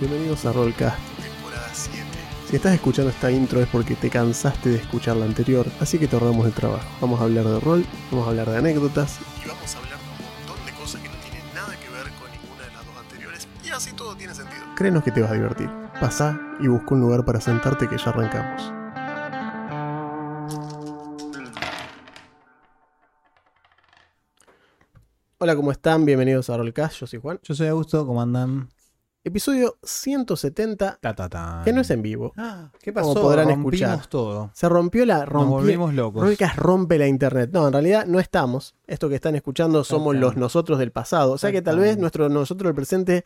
Bienvenidos a Rollcast, temporada 7. Si estás escuchando esta intro es porque te cansaste de escuchar la anterior, así que te ahorramos el trabajo. Vamos a hablar de rol, vamos a hablar de anécdotas y vamos a hablar de un montón de cosas que no tienen nada que ver con ninguna de las dos anteriores y así todo tiene sentido. Créenos que te vas a divertir. Pasá y busca un lugar para sentarte que ya arrancamos. Hola, ¿cómo están? Bienvenidos a Rollcast, yo soy Juan. Yo soy Augusto, ¿cómo andan? Episodio 170, Ta, ta, ta. que no es en vivo. Ah, ¿Qué Como pasó? podrán Rompimos escuchar. todo. Se rompió la Nos rompió, volvimos locos. Rompe la internet. No, en realidad no estamos. Esto que están escuchando somos los nosotros del pasado. O sea que tal vez nuestros nosotros del presente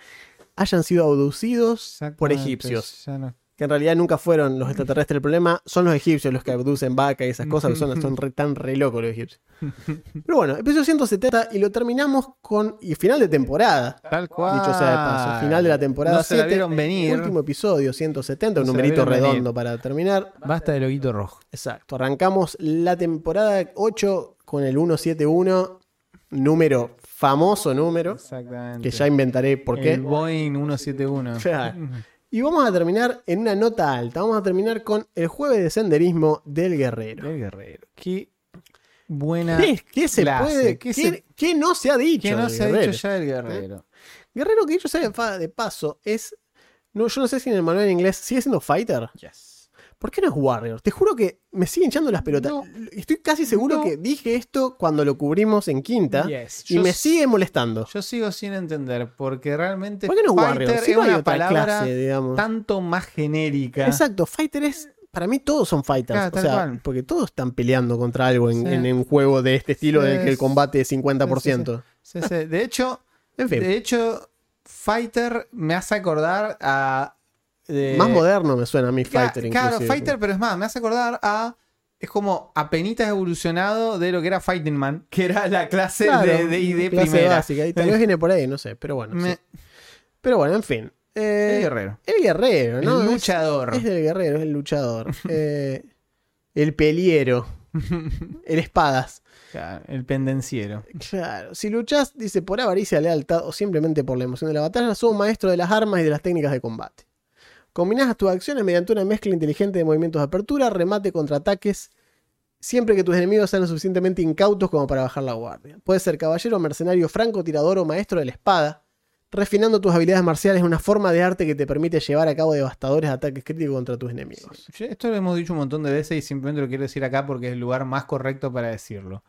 hayan sido abducidos por egipcios. ya no- Que en realidad nunca fueron los extraterrestres. El problema son los egipcios los que abducen vaca y esas cosas. son, son re- tan re locos los egipcios. Pero bueno, episodio 170 y lo terminamos con. Y final de temporada. Tal cual. Dicho sea de paso, final de la temporada No se la 7, vieron venir. último episodio 170, un No la numerito venir. redondo para terminar. Basta de loguito rojo. Exacto, arrancamos la temporada 8 con el 171, número, famoso número, Exactamente. que ya inventaré por El qué. Boeing 171. Claro. Y vamos a terminar en una nota alta, vamos a terminar con el jueves de senderismo del guerrero. El guerrero. Qué buena. ¿Qué, qué se clase, puede? ¿qué ¿Qué, se- qué no se ha dicho? Que no del se ha guerrero? dicho ya del guerrero. Guerrero que dicho sea de fa- de paso es... No, yo no sé si en el manual en inglés sigue siendo fighter. Yes. ¿Por qué no es Warrior? Te juro que me siguen echando las pelotas. No. Estoy casi seguro No. que dije esto cuando lo cubrimos en quinta Yes. y Yo me sigue molestando. Yo sigo sin entender, porque realmente ¿Por qué no es fighter Warrior? Si es no una palabra clase, digamos. tanto más genérica. Exacto, fighter es. Para mí todos son fighters. Claro, o sea, cual. porque todos están peleando contra algo en, Sí. en un juego de este estilo Sí, en el que el combate es 50%. Sí, sí. De hecho, En fin, De hecho, Fighter me hace acordar a. de- más moderno me suena a mí Fighter. Claro, inclusive. Fighter, pero es más, me hace acordar a. Es como apenitas evolucionado de lo que era Fighting Man, que era la clase Claro, de, de, de clase primera. básica. Y tal vez viene por ahí, no sé. Pero bueno. Me- sí. Pero bueno, en fin. Eh, el guerrero. el guerrero, ¿no? el Es- luchador. Es del guerrero, es el luchador. Eh, el peliero. El espadas. Claro, el pendenciero. Claro. Si luchás, dice, por avaricia, lealtad o simplemente por la emoción de la batalla, sos maestro de las armas y de las técnicas de combate. Combinás tus acciones mediante una mezcla inteligente de movimientos de apertura, remate, contraataques, siempre que tus enemigos sean lo suficientemente incautos como para bajar la guardia. Puedes ser caballero, mercenario, franco, tirador o maestro de la espada, refinando tus habilidades marciales en una forma de arte que te permite llevar a cabo devastadores ataques críticos contra tus enemigos. Esto lo hemos dicho un montón de veces y simplemente lo quiero decir acá porque es el lugar más correcto para decirlo.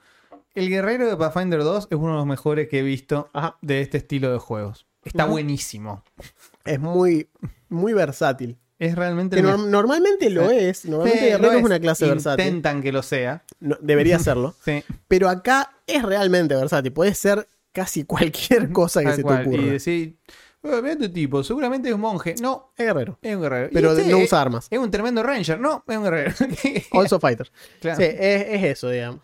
El guerrero de Pathfinder 2 es uno de los mejores que he visto Ajá. de este estilo de juegos. Está buenísimo. Es muy, muy versátil. Es realmente Que normalmente lo Sí. es. Normalmente Sí, Guerrero es una clase versátil. Intentan que lo sea. No, debería serlo. Sí, Pero acá es realmente versátil. Puede ser casi cualquier cosa que tal se te ocurra. Y decir, "Eh, mira este tipo, seguramente es un monje. No, Es guerrero. es un guerrero. Pero este no usa armas. es un tremendo ranger. No, es un guerrero. Also fighter. Claro. Sí, es, es eso, digamos.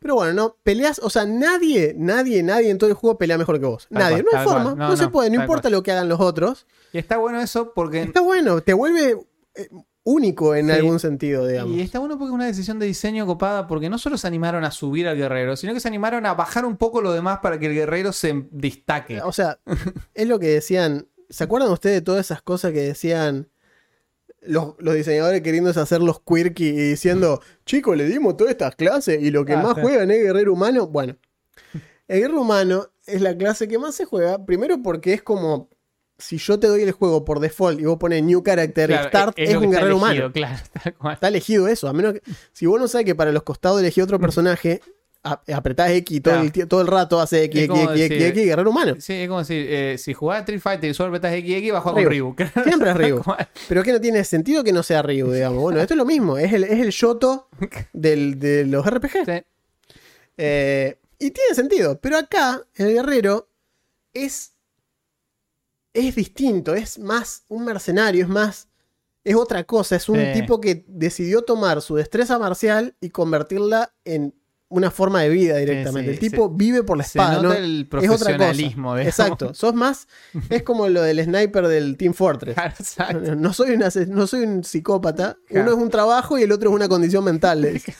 Pero bueno, no, peleas, o sea, nadie, nadie, nadie en todo el juego pelea mejor que vos. Tal nadie, cual, no hay forma, no, No, se puede, no importa lo que hagan los otros. Y está bueno eso porque... Está bueno, te vuelve eh, único en Sí. algún sentido, digamos. Y está bueno porque es una decisión de diseño copada, porque no solo se animaron a subir al guerrero, sino que se animaron a bajar un poco lo demás para que el guerrero se destaque. O sea, es lo que decían. ¿Se acuerdan ustedes de todas esas cosas que decían los, los diseñadores queriéndose hacer los quirky y diciendo, chicos, le dimos todas estas clases y lo que Ah, más sí. juegan es guerrero humano? Bueno, el guerrero humano es la clase que más se juega, primero porque es como. Si yo te doy el juego por default y vos pones New Character Claro, Start, es, que un guerrero elegido, humano. Claro. Está elegido eso. A menos que. Si vos no sabes que para los costados elegí otro personaje, a- apretás X todo, Claro. el, todo el rato, hace X, X, X, X, X, guerrero humano. Sí, es como decir, eh, si jugás Street Fighter y solo apretas XX, va a jugar Ryu. con Ryu. Siempre es Ryu. Pero que no tiene sentido que no sea Ryu, digamos. Bueno, esto es lo mismo. Es el, es el Yoto del- de los RPG. Sí. Eh, y tiene sentido. Pero acá, el guerrero es. Es distinto. Es más un mercenario. Es más. Es otra cosa. Es un Sí. tipo que decidió tomar su destreza marcial y convertirla en una forma de vida directamente. sí, el tipo vive por la Se espada. nota ¿no? el Es otra cosa. profesionalismo. Exacto. Sos más. Es como lo del sniper del Team Fortress. Claro. No soy, una, no soy un psicópata. Claro. Uno es un trabajo y el otro es una condición mental.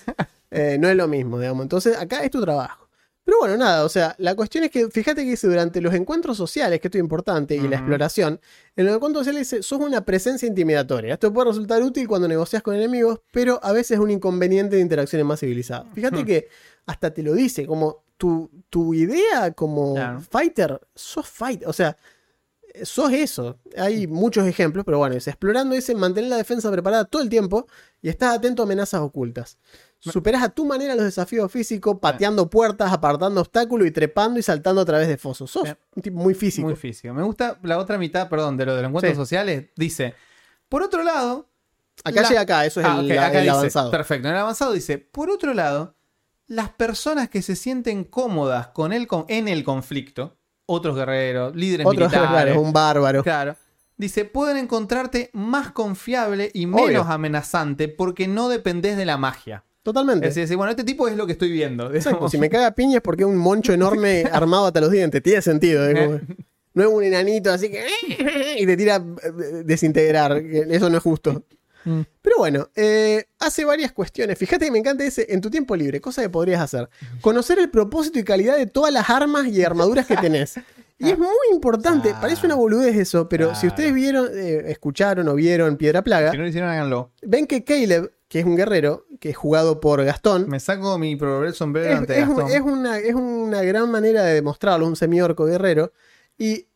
Eh, no es lo mismo, digamos. Entonces, acá es tu trabajo. Pero bueno, nada, o sea, la cuestión es que, fíjate que dice, durante los encuentros sociales, que esto es importante, y la exploración, en los encuentros sociales dice, sos una presencia intimidatoria. Esto puede resultar útil cuando negocias con enemigos, pero a veces es un inconveniente de interacciones más civilizadas. Fíjate Ujú. que hasta te lo dice, como tu, tu idea como Claro. fighter, sos fighter, o sea, sos eso. Hay muchos ejemplos, pero bueno, es explorando ese, mantener la defensa preparada todo el tiempo y estás atento a amenazas ocultas. Superás a tu manera los desafíos físicos, pateando puertas, apartando obstáculos y trepando y saltando a través de fosos. Sos Bien. un tipo muy físico. Muy físico. Me gusta la otra mitad, perdón, de lo de los encuentros Sí. sociales. Dice, por otro lado... Acá la- llega acá, eso es Ah, el, ok, la- acá el dice, avanzado. Perfecto. En el avanzado dice, por otro lado, las personas que se sienten cómodas con el, con- en el conflicto, otros guerreros, líderes militares, claro, un bárbaro. claro, dice, pueden encontrarte más confiable y Obvio. menos amenazante porque no dependés de la magia. Totalmente. Es decir, bueno, este tipo es lo que estoy viendo. Exacto, si me caga piña es porque es un moncho enorme armado hasta los dientes. Tiene sentido. como- no es un enanito así que. y te tira eh, desintegrar. Eso no es justo. Mm. Pero bueno, eh, hace varias cuestiones. Fíjate que me encanta ese en tu tiempo libre, cosa que podrías hacer. Conocer el propósito y calidad de todas las armas y armaduras que tenés. Y es muy importante, Claro. parece una boludez eso, pero si ustedes vieron, eh, escucharon o vieron Piedra Plaga, Si no lo hicieron, háganlo. ven que Caleb, que es un guerrero, que es jugado por Gastón, Me saco mi proverbial sombrero es, ante es Gastón. es una, es una gran manera de demostrarlo, un semiorco guerrero. Y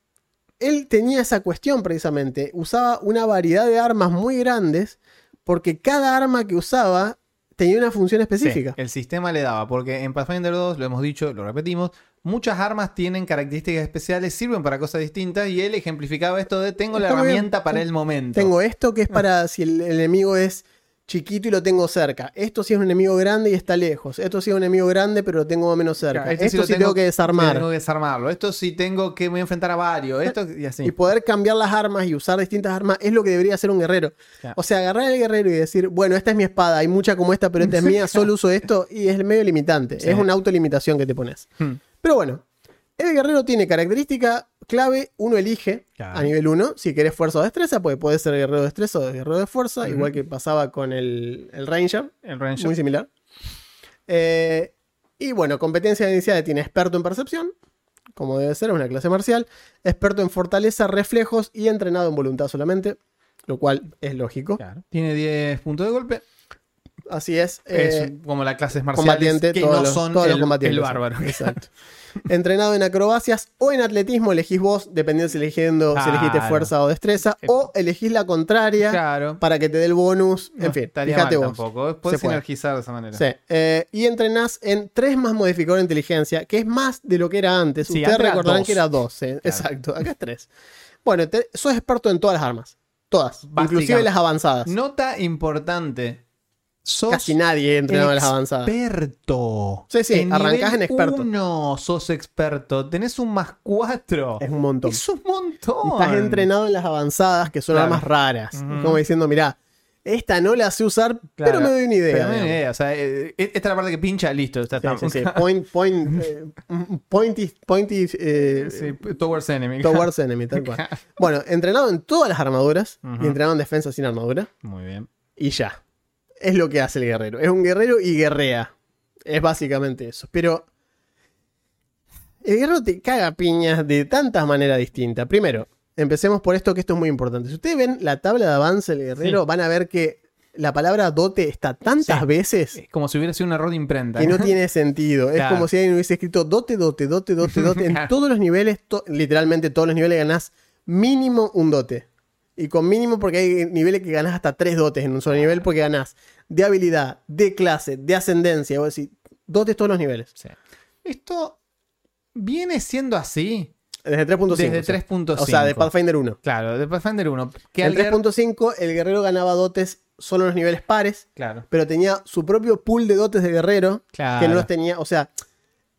él tenía esa cuestión precisamente. Usaba una variedad de armas muy grandes porque cada arma que usaba tenía una función Sí, específica. el sistema le daba, porque en Pathfinder 2, lo hemos dicho, lo repetimos, muchas armas tienen características especiales, sirven para cosas distintas, y él ejemplificaba esto de tengo la Está muy bien. herramienta para el momento. Tengo esto que es para si el enemigo es chiquito y lo tengo cerca. Esto sí es un enemigo grande y está lejos. Esto sí es un enemigo grande pero lo tengo más o menos cerca. Claro, este esto sí tengo, que desarmar. Tengo que desarmarlo. Esto sí tengo que me enfrentar a varios. Esto y así. Y poder cambiar las armas y usar distintas armas es lo que debería hacer un guerrero. Claro. O sea, agarrar al guerrero y decir, bueno, esta es mi espada, hay mucha como esta, pero esta es mía, solo uso esto, y es medio limitante. Sí. Es una autolimitación que te pones. Hmm. Pero bueno, el guerrero tiene característica clave, uno elige Claro. a nivel 1, si querés fuerza o destreza, pues puede ser guerrero de destreza o guerrero de fuerza, igual que pasaba con el, el Ranger, El Ranger. muy similar. Eh, y bueno, competencia inicial tiene experto en percepción, como debe ser, es una clase marcial, experto en fortaleza, reflejos y entrenado en voluntad solamente, lo cual es lógico. Claro. Tiene 10 puntos de golpe. Así es. es eh, como las clases marciales combatiente, que todos no los, son todos los combatientes. el bárbaro. Exacto. Entrenado en acrobacias o en atletismo, elegís vos, dependiendo si, eligiendo, si elegiste fuerza o destreza, o elegís la contraria Claro. para que te dé el bonus. No en fin, fíjate vos. tampoco. Puedes Se puede. sinergizar de esa manera. Sí, eh, y entrenás en 3 más modificador de inteligencia, que es más de lo que era antes. Sí, Ustedes recordarán dos. que era 12. Exacto, acá es 3. Bueno, te- sos experto en todas las armas. Todas. Inclusive las avanzadas. Nota importante. Sos Casi nadie entrenaba en las avanzadas. experto. Sí, sí, arrancás en experto. No, sos experto. Tenés un más cuatro. Es un montón. Es un montón. Y estás entrenado en las avanzadas, que son Claro. armas raras. Es Ujú. Como diciendo, mirá, esta no la sé usar, pero me doy una idea. Pero idea. O sea, eh, esta es la parte que pincha, listo. Está, Sí, sí, sí. Point, point, eh, pointy, pointy eh, Sí, towards enemy. towards enemy, tal cual. Bueno, entrenado en todas las armaduras y entrenado en defensa sin armadura. Muy bien. Y ya. Es lo que hace el guerrero. Es un guerrero y guerrea. Es básicamente eso. Pero el guerrero te caga piñas de tantas maneras distintas. Primero, empecemos por esto que esto es muy importante. Si ustedes ven la tabla de avance del guerrero, Sí. van a ver que la palabra dote está tantas Sí. veces Es como si hubiera sido un error de imprenta. que no tiene sentido. Es como si alguien hubiese escrito dote, dote, dote, dote, dote. En todos los niveles, to- literalmente todos los niveles ganás mínimo un dote. Y con mínimo porque hay niveles que ganás hasta tres dotes en un solo nivel porque ganás de habilidad, de clase, de ascendencia. Vos decís, dotes todos los niveles. Sí. Esto viene siendo así Desde 3.5. desde sí. 3.5. O sea, de Pathfinder 1. Claro, de Pathfinder 1. Que En al guer- 3.5 el guerrero ganaba dotes solo en los niveles pares, Claro, pero tenía su propio pool de dotes de guerrero claro. que no los tenía, o sea,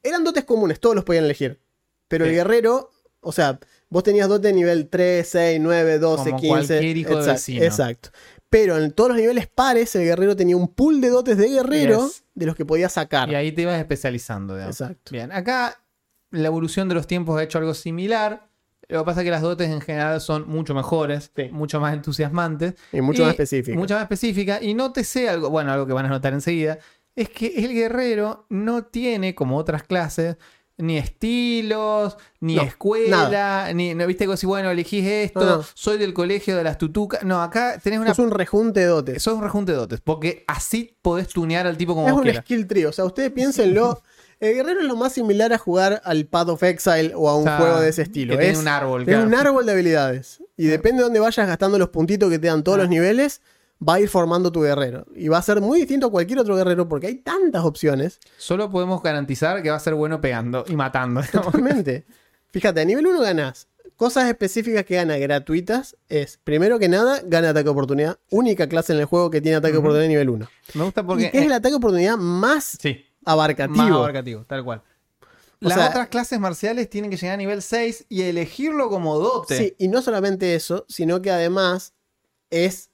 eran dotes comunes, todos los podían elegir. Pero Sí. el guerrero, o sea, vos tenías dotes de nivel 3, 6, 9, 12, Como 15. cualquier hijo de exacto, vecino. Exacto. Pero en todos los niveles pares, el guerrero tenía un pool de dotes de guerrero Yes. de los que podía sacar. Y ahí te ibas especializando. digamos. Exacto. Bien, acá la evolución de los tiempos ha hecho algo similar. Lo que pasa es que las dotes en general son mucho mejores, Sí. mucho más entusiasmantes. Y mucho Y más específico. Mucho más específica. Y nótese algo, bueno, algo que van a notar enseguida. es que el guerrero no tiene, como otras clases, ni estilos, ni No, escuela, ni, no viste si bueno, elegís esto, No, no. soy del colegio de las tutucas. No, acá tenés una. Es un rejunte de dotes. Sos un rejunte de dotes, porque así podés tunear al tipo como Es vos un quieras. skill tree. O sea, ustedes piénsenlo. El guerrero es lo más similar a jugar al Path of Exile o a un O sea, juego de ese estilo. que tiene es un árbol, tiene claro. un árbol de habilidades. Y depende de dónde vayas gastando los puntitos que te dan todos Ah. los niveles, va a ir formando tu guerrero. Y va a ser muy distinto a cualquier otro guerrero porque hay tantas opciones. Solo podemos garantizar que va a ser bueno pegando y matando. Totalmente. Fíjate, a nivel 1 ganás. Cosas específicas que gana gratuitas es, primero que nada, gana ataque de oportunidad. Única clase en el juego que tiene ataque de oportunidad nivel 1. Me gusta porque. y que es el ataque de oportunidad más Sí, abarcativo. más abarcativo, tal cual. O Las sea- otras clases marciales tienen que llegar a nivel 6 y elegirlo como dote. Sí, y no solamente eso, sino que además es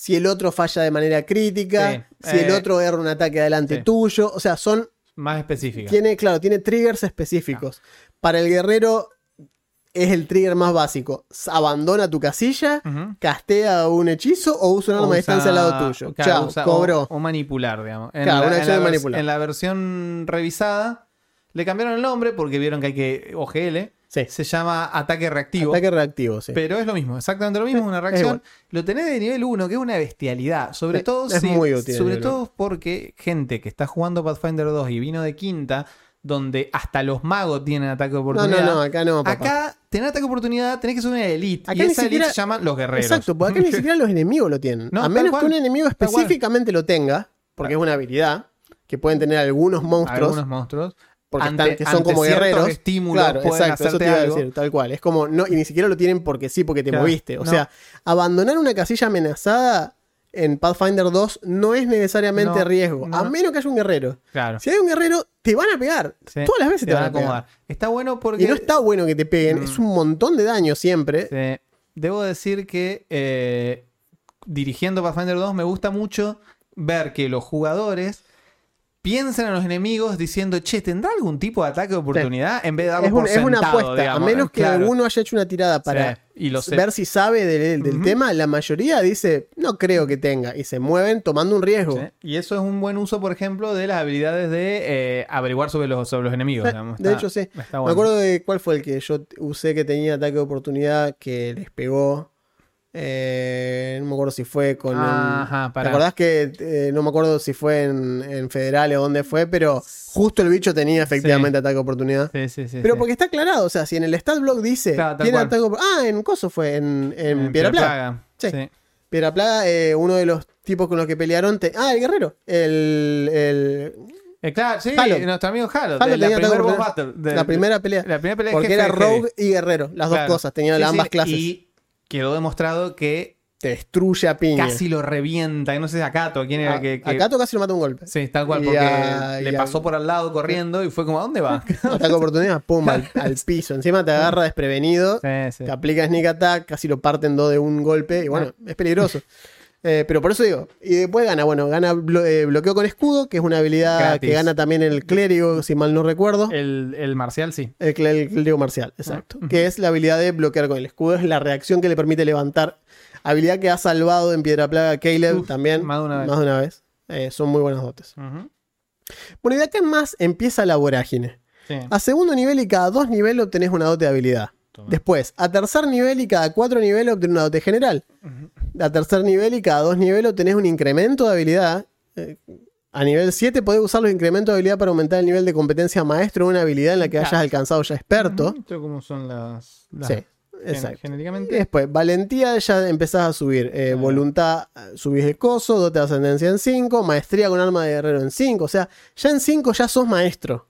si el otro falla de manera crítica, Sí, si el eh, otro erra un ataque adelante sí. tuyo. O sea, son. Más específica. Tiene, claro, tiene triggers específicos. Para el guerrero es el trigger más básico. Abandona tu casilla, castea un hechizo o usa un arma de distancia al lado tuyo. claro, Chao, usa- cobró. O, o manipular, digamos. En Claro, la, una en acción la de manipular. En la versión revisada le cambiaron el nombre porque vieron que hay que. OGL. Sí. Se llama ataque reactivo. Ataque reactivo, sí. Pero es lo mismo, exactamente lo mismo, una reacción. Lo tenés de nivel 1, que es una bestialidad. Sobre todo es si- muy útil el Sobre todo porque gente que está jugando Pathfinder 2 y vino de quinta, donde hasta los magos tienen ataque de no, oportunidad. no, no, acá no, papá. Acá, tener ataque de oportunidad, tenés que subir una elite. Acá y esa siquiera- elite se llaman los guerreros. Exacto, porque acá ni siquiera los enemigos lo tienen. No, a menos cual. que un enemigo específicamente lo tenga, porque es una habilidad que pueden tener algunos monstruos. Algunos monstruos. Porque ante- están, que son como guerreros. estímulos claro, pueden exacto, eso te iba a algo. decir, tal cual. Es como, no, y ni siquiera lo tienen porque sí, porque te Claro, moviste. O no. sea, abandonar una casilla amenazada en Pathfinder 2 no es necesariamente No, riesgo, no. a menos que haya un guerrero. Claro. Si hay un guerrero, te van a pegar. Sí, Todas las veces te, van a pegar. acomodar. Está bueno porque. Y no está bueno que te peguen, Mm. es un montón de daño siempre. Sí. Debo decir que eh, dirigiendo Pathfinder 2 me gusta mucho ver que los jugadores piensen a los enemigos diciendo, che, ¿tendrá algún tipo de ataque de oportunidad? En vez de darlo Es, un- por es una apuesta, digamos. a menos que Claro. alguno haya hecho una tirada para Sí, y lo sé. ver si sabe del, del tema, la mayoría dice, no creo que tenga, y se mueven tomando un riesgo. Sí. Y eso es un buen uso, por ejemplo, de las habilidades de eh, averiguar sobre los, sobre los enemigos. De hecho, sí. Me acuerdo de cuál fue el que yo usé que tenía ataque de oportunidad que les pegó. Eh, no me acuerdo si fue con. un- Ajá, ¿Te acordás que eh, no me acuerdo si fue en, en Federal o dónde fue? Pero justo el bicho tenía efectivamente ataque de oportunidad. Sí, sí, sí. Pero sí. porque está aclarado, o sea, si en el stat block dice Claro, tiene ataque Ah, en Coso fue, en, en En Piedra Plaga. Plaga. Sí. Sí. Piedra Plaga, eh, uno de los tipos con los que pelearon. te- Ah, el guerrero. El, el- Eh, claro, sí, Halo. nuestro amigo Halo. Halo de la primer battle. de- la primera pelea. La primera pelea Porque era. Rogue y Guerrero, las dos cosas, tenía Sí, ambas clases. Y quedó demostrado que Te destruye a piña. casi lo revienta. que No sé si a Kato, quién era A- que. que- a casi lo mata un golpe. Sí, tal cual, Y porque a- le y a- pasó por al lado corriendo y fue como, ¿a dónde va? De oportunidad, pum, al, al piso. Encima te agarra desprevenido, sí, sí. te aplica sneak attack, casi lo parten dos de un golpe y bueno, es peligroso. Eh, pero por eso digo, y después gana, bueno, gana blo- eh, bloqueo con escudo, que es una habilidad Gratis. que gana también el clérigo, si mal no recuerdo. El, el marcial, sí. El, cl- el clérigo marcial, exacto. Que es la habilidad de bloquear con el escudo, es la reacción que le permite levantar. Habilidad que ha salvado en Piedra Plaga a Caleb Uf, también. más de una vez. Más de una vez. Eh, son muy buenas dotes. Ujú. Bueno, y de acá en más empieza la vorágine. Sí. A segundo nivel y cada dos niveles obtenés una dote de habilidad. Toma. Después, a tercer nivel y cada cuatro niveles obtenés una dote general. A tercer nivel y cada dos niveles obtenés un incremento de habilidad. Eh, a nivel 7 podés usar los incrementos de habilidad para aumentar el nivel de competencia maestro de una habilidad en la que hayas alcanzado ya experto. Esto como son las. las- Sí, exacto. Genéricamente. después, valentía ya empezás a subir. Eh, Claro. Voluntad, subís el coso. Dote de ascendencia en 5. Maestría con arma de guerrero en 5. O sea, ya en 5 ya sos maestro.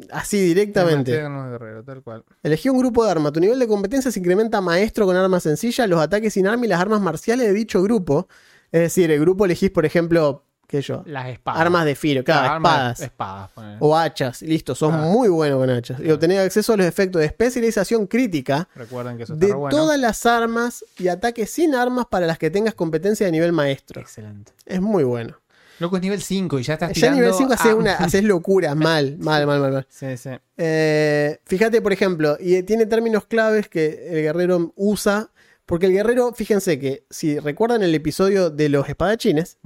Sí. Así directamente. Eterno guerrero, tal cual. Elegí un grupo de arma. Tu nivel de competencia se incrementa a maestro con armas sencillas, los ataques sin arma y las armas marciales de dicho grupo. Es decir, el grupo elegís, por ejemplo, qué sé yo, Las espadas. armas de filo, claro, espadas. Espadas. O hachas, listo, Claro. muy bueno con hachas. Y obtener acceso a los efectos de especialización crítica Recuerden que eso está de bueno. todas las armas y ataques sin armas para las que tengas competencia de nivel maestro. Excelente. Es muy bueno. Loco es nivel 5 y ya estás Ya tirando nivel 5 haces, a- una, haces locuras, mal, mal, mal, mal, mal. Sí, sí. Eh, fíjate, por ejemplo, y tiene términos claves que el guerrero usa. Porque el guerrero, fíjense que si recuerdan el episodio de los espadachines,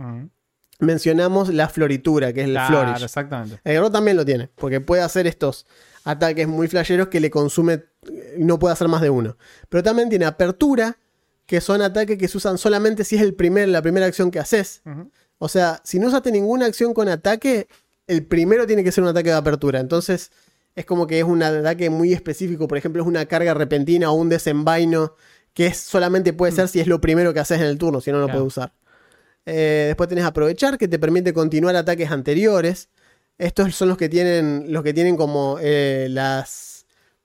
mencionamos la floritura, que es el Claro, flourish. exactamente. El guerrero también lo tiene, porque puede hacer estos ataques muy flasheros que le consume y no puede hacer más de uno. Pero también tiene apertura, que son ataques que se usan solamente si es el primer, la primera acción que haces. O sea, si no usaste ninguna acción con ataque, el primero tiene que ser un ataque de apertura. Entonces, es como que es un ataque muy específico. Por ejemplo, es una carga repentina o un desenvaino que es, solamente puede ser si es lo primero que haces en el turno, si no, no Mm. Claro. puede usar. Eh, después tenés aprovechar, que te permite continuar ataques anteriores. Estos son los que tienen, los que tienen como eh, las,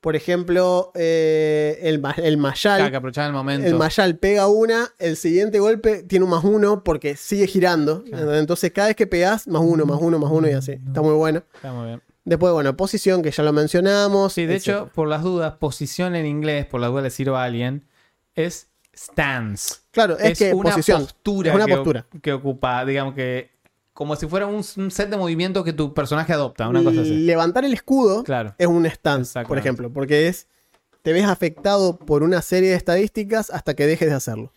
por ejemplo, eh, el, el Mayal. Que aprovechar el momento. El Mayal pega una, el siguiente golpe tiene un más uno porque sigue girando. Claro. Entonces cada vez que pegas, más uno, más uno, más uno y así. Está muy bueno. Está muy bien. Después, bueno, posición, que ya lo mencionamos. Sí, de etcétera. hecho, por las dudas, posición en inglés, por las dudas le sirvo a alguien, es stance. Claro, es, que una posición. postura es una que, postura. que ocupa, digamos que como si fuera un, un set de movimientos que tu personaje adopta, una cosa así. Levantar el escudo Claro. es un stance, por ejemplo, porque es. Te ves afectado por una serie de estadísticas hasta que dejes de hacerlo.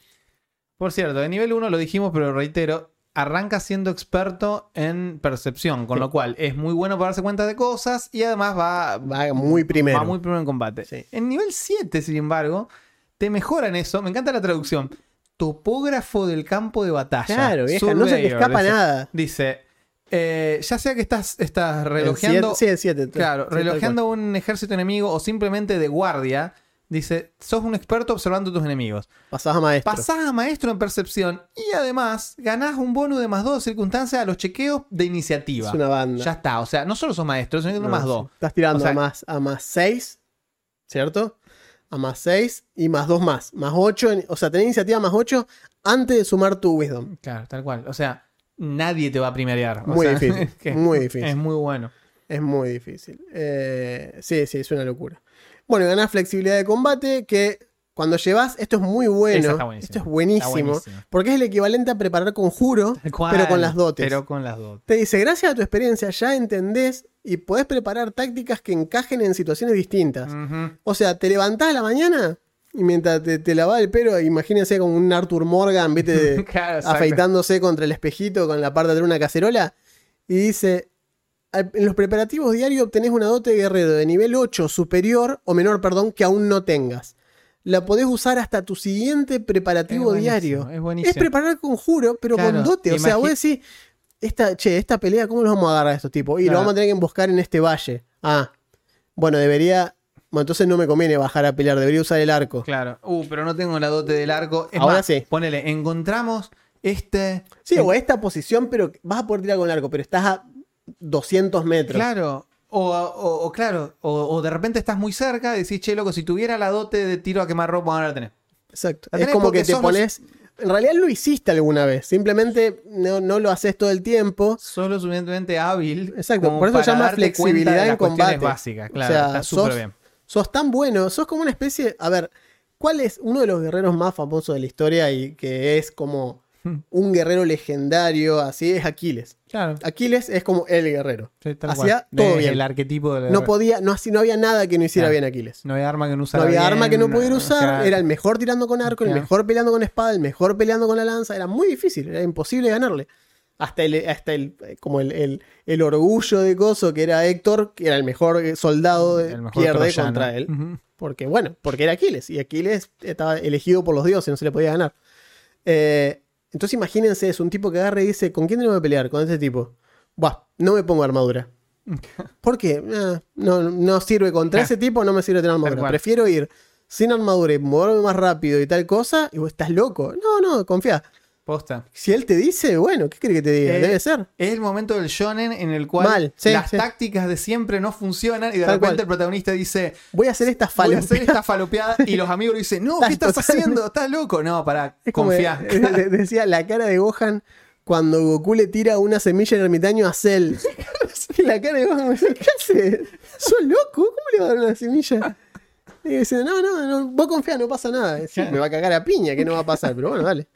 Por cierto, de nivel 1 lo dijimos, pero reitero, arranca siendo experto en percepción, con Sí. lo cual es muy bueno para darse cuenta de cosas y además va, Va muy primero. va muy primero en combate. Sí. En nivel 7, sin embargo, te mejoran eso. Me encanta la traducción. Topógrafo del campo de batalla. Claro, vieja, no se te escapa dice. nada. Dice, eh, ya sea que estás, estás El relojeando, siete- 7. claro, relojeando un ejército enemigo o simplemente de guardia, dice, sos un experto observando a tus enemigos. Pasás a maestro. Pasás a maestro en percepción y además ganás un bonus de más 2 circunstancias a los chequeos de iniciativa. Es una banda. Ya está, o sea, no solo sos maestro, sino que No, más. 2. Estás tirando O sea- a más a más 6, ¿cierto? A más 6 y más 2 más. Más 8, o sea, tenés iniciativa más 8 antes de sumar tu wisdom. Claro, tal cual. O sea, nadie te va a primerear. Muy sea, difícil, es que muy difícil. Es muy bueno. Es muy difícil. Eh, sí, sí, es una locura. Bueno, ganás flexibilidad de combate que cuando llevas, esto es muy bueno. Esto es buenísimo. Porque es el equivalente a preparar conjuro, cual, pero con las dotes. Pero con las dotes. Te dice, gracias a tu experiencia ya entendés y podés preparar tácticas que encajen en situaciones distintas. O sea, te levantás a la mañana y mientras te, te lavas el pelo, imagínense como un Arthur Morgan, ¿viste? Claro, afeitándose contra el espejito con la parte de una cacerola. Y dice: "Al- En los preparativos diarios obtenés una dote de guerrero de nivel 8 superior o menor, perdón, que aún no tengas. La podés usar hasta tu siguiente preparativo Es diario. es buenísimo. Es preparar conjuro, pero con dote. O sea, vos decís, esta, che, esta pelea, ¿cómo los vamos a agarrar a estos tipos? Y Claro. lo vamos a tener que emboscar en este valle. Ah, bueno, debería. Bueno, entonces no me conviene bajar a pelear, debería usar el arco. Claro. Uh, pero no tengo la dote del arco. Es Ahora más, sí. Ponele, encontramos este. Sí, en- o esta posición, pero vas a poder tirar con el arco, pero estás a 200 metros. Claro. O, o- o claro, o, o de repente estás muy cerca y decís, che, loco, si tuviera la dote de tiro a quemar ropa, ahora la tenés. Exacto. La Es como que te los- pones. En realidad lo hiciste alguna vez. Simplemente no, no lo haces todo el tiempo. Solo suficientemente hábil. Exacto, por eso se llama flexibilidad en combate. básicas, O claro. sea, está súper bien. Sos tan bueno, sos como una especie. A ver, ¿cuál es uno de los guerreros más famosos de la historia y que es como. Un guerrero legendario? Así es Aquiles. Claro. Aquiles es como el guerrero. Sí, Hacía cual. todo Es bien. El arquetipo No podía, no, así- no había nada que no hiciera Claro. bien Aquiles. No había arma que no No usara había bien, arma que no pudiera usar, claro. era el mejor tirando con arco, el mejor peleando con espada, el mejor peleando con la lanza, era muy difícil, era imposible ganarle. Hasta el, hasta el, eh, como el, el- el orgullo de Coso, que era Héctor, que era el mejor soldado, de- mejor pierde troyano. contra él. Porque, bueno, porque era Aquiles, y Aquiles estaba elegido por los dioses, no se le podía ganar. Eh, entonces imagínense, es un tipo que agarra y dice, ¿con quién tengo que pelear? Con este tipo. Buah, no me pongo armadura. ¿Por qué? Ah, no, no sirve contra Ja. ese tipo, no me sirve tener armadura. Prefiero ir sin armadura y moverme más rápido y tal cosa. Y vos estás loco. No, no, confía. Posta. Si él te dice, bueno, ¿qué quiere que te diga? Eh, Debe ser. Es el momento del shonen en el cual Mal, sí, las sí. tácticas de siempre no funcionan y de Tal repente cual. el protagonista dice, Voy a hacer esta voy a falopeada. hacer esta falopeada y los amigos le dicen, no, ¿qué Estás haciendo? ¿Estás loco? No, pará, Es confía. eh, de- decía la cara de Gohan cuando Goku le tira una semilla en ermitaño a Cell. La cara de Gohan me dice, ¿qué hace? ¿Sos loco? ¿Cómo le va a dar una semilla? Y dice, no, no, no, vos confía, no pasa nada. Me va a cagar a piña, que no va a pasar, pero bueno, dale.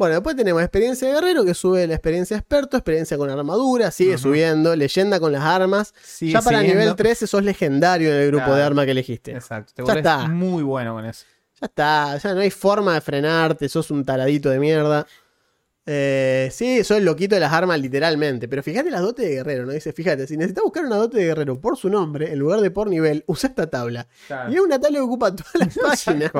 Bueno, después tenemos experiencia de guerrero, que sube la experiencia de experto, experiencia con armadura, sigue subiendo, leyenda con las armas. Ya para siguiendo. nivel 13 sos legendario en el grupo Claro. de armas que elegiste. Exacto, te Ya está. muy bueno con eso. Ya está, ya no hay forma de frenarte, sos un taradito de mierda. Eh, sí, soy el loquito de las armas literalmente. Pero fíjate las dotes de guerrero, ¿no? Dice, fíjate, si necesitas buscar una dote de guerrero por su nombre, en lugar de por nivel, usa esta tabla. Y es una tabla que ocupa todas las páginas.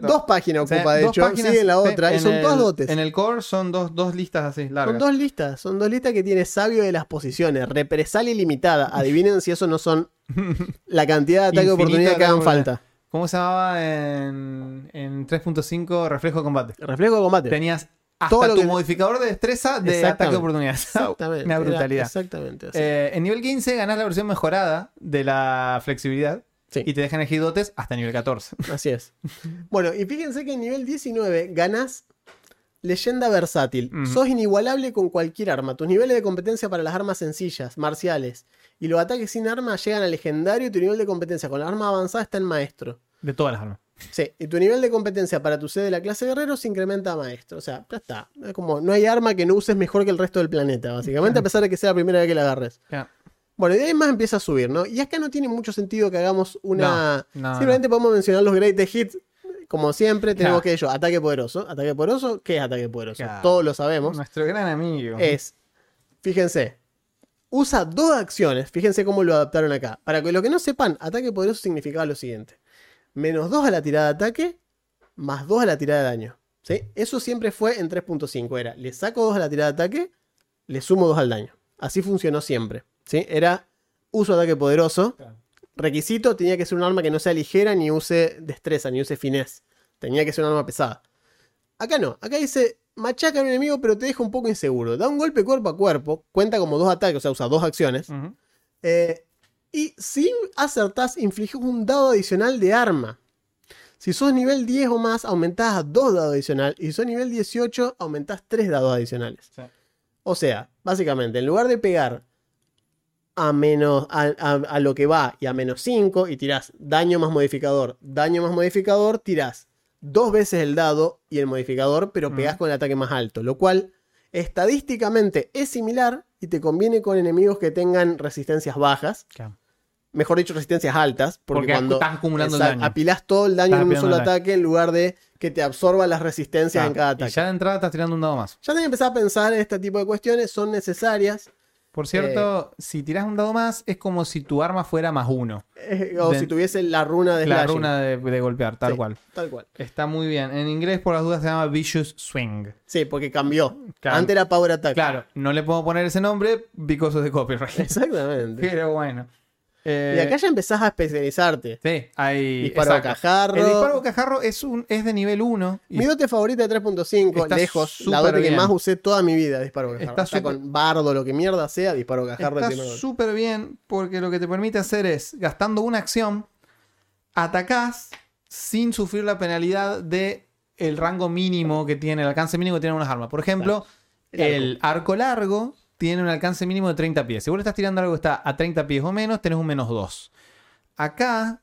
Dos páginas O sea, ocupa, de dos hecho. páginas, Sigue en la sí, otra. y son el- todas dotes. En el core son dos, dos listas así largas. Son dos listas. Son dos listas que tiene sabio de las posiciones. Represalia ilimitada. Adivinen si eso no son la cantidad de ataque de oportunidad que hagan falta. ¿Cómo se llamaba en, en 3.5 reflejo de combate? Reflejo de combate. Tenías hasta Todo tu que- modificador de destreza de ataque de oportunidad. Exactamente. Una era brutalidad. exactamente. así. Eh, en nivel 15 ganás la versión mejorada de la flexibilidad Sí. y te dejan elegir dotes hasta nivel 14. Así es. Bueno, y fíjense que en nivel 19 ganás leyenda versátil. Sos inigualable con cualquier arma. Tus niveles de competencia para las armas sencillas, marciales y los ataques sin arma llegan a legendario y tu nivel de competencia con la arma avanzada está en maestro. De todas las armas. Sí, y tu nivel de competencia para tu sede de la clase guerrero se incrementa a maestro. O sea, ya está. Es como, no hay arma que no uses mejor que el resto del planeta, básicamente, a pesar de que sea la primera vez que la agarres. Bueno, y de ahí más empieza a subir, ¿no? Y acá no tiene mucho sentido que hagamos una. No, no, Simplemente podemos mencionar los greatest hits. Como siempre, tenemos que ello, ataque poderoso. Ataque poderoso, ¿qué es ataque poderoso? Todos lo sabemos. Nuestro gran amigo. Es, fíjense, usa dos acciones. Fíjense cómo lo adaptaron acá. Para que lo que no sepan, ataque poderoso significaba lo siguiente: menos 2 a la tirada de ataque, más 2 a la tirada de daño. ¿Sí? Eso siempre fue en 3.5. Era, le saco 2 a la tirada de ataque, le sumo 2 al daño. Así funcionó siempre. ¿Sí? Era uso ataque poderoso. Requisito tenía que ser un arma que no sea ligera, ni use destreza, ni use finesse. Tenía que ser un arma pesada. Acá no. Acá dice, machaca a un enemigo, pero te deja un poco inseguro. Da un golpe cuerpo a cuerpo, cuenta como dos ataques, o sea, usa dos acciones. Eh, y si acertás, inflige un dado adicional de arma. Si sos nivel 10 o más, aumentás a 2 dados adicionales. Y si sos nivel 18, aumentás 3 dados adicionales. Sí. O sea, básicamente, en lugar de pegar a menos a, a- a lo que va y a menos 5 y tirás daño más modificador, daño más modificador, tirás dos veces el dado y el modificador, pero pegás con el ataque más alto, lo cual estadísticamente es similar y te conviene con enemigos que tengan resistencias bajas, Claro. mejor dicho, resistencias altas, porque, Porque cuando estás acumulando el daño. apilás todo el daño Estás en un solo ataque en lugar de que te absorba las resistencias en cada Claro, y ataque. ya de entrada estás tirando un dado más. Ya tenés que empezar a pensar en este tipo de cuestiones, son necesarias. Por cierto, si tirás un dado más, es como si tu arma fuera más uno. eh, o De- si tuviese la runa de La slashing. runa de, de golpear, tal Sí. cual. Tal cual. Está muy bien. En inglés, por las dudas, se llama Vicious Swing. Sí, porque cambió. Claro. Antes era Power Attack. Claro, no le puedo poner ese nombre because the copyright. Exactamente. Pero bueno. Eh, Y acá ya empezás a especializarte. Sí, hay. Disparo a exacto. cajarro. El disparo a cajarro es, un, es de nivel 1. y Mi dote favorita de 3.5, Está lejos. La dote que más usé toda mi vida, disparo a cajarro. Está con bardo, lo que mierda sea, disparo a cajarro. Está súper bien porque lo que te permite hacer es, gastando una acción, atacás sin sufrir la penalidad de el rango mínimo que tiene, el alcance mínimo que tienen unas armas. Por ejemplo, El arco. el arco largo tiene un alcance mínimo de 30 pies. Si vos le estás tirando algo que está a 30 pies o menos, tenés un menos 2. Acá,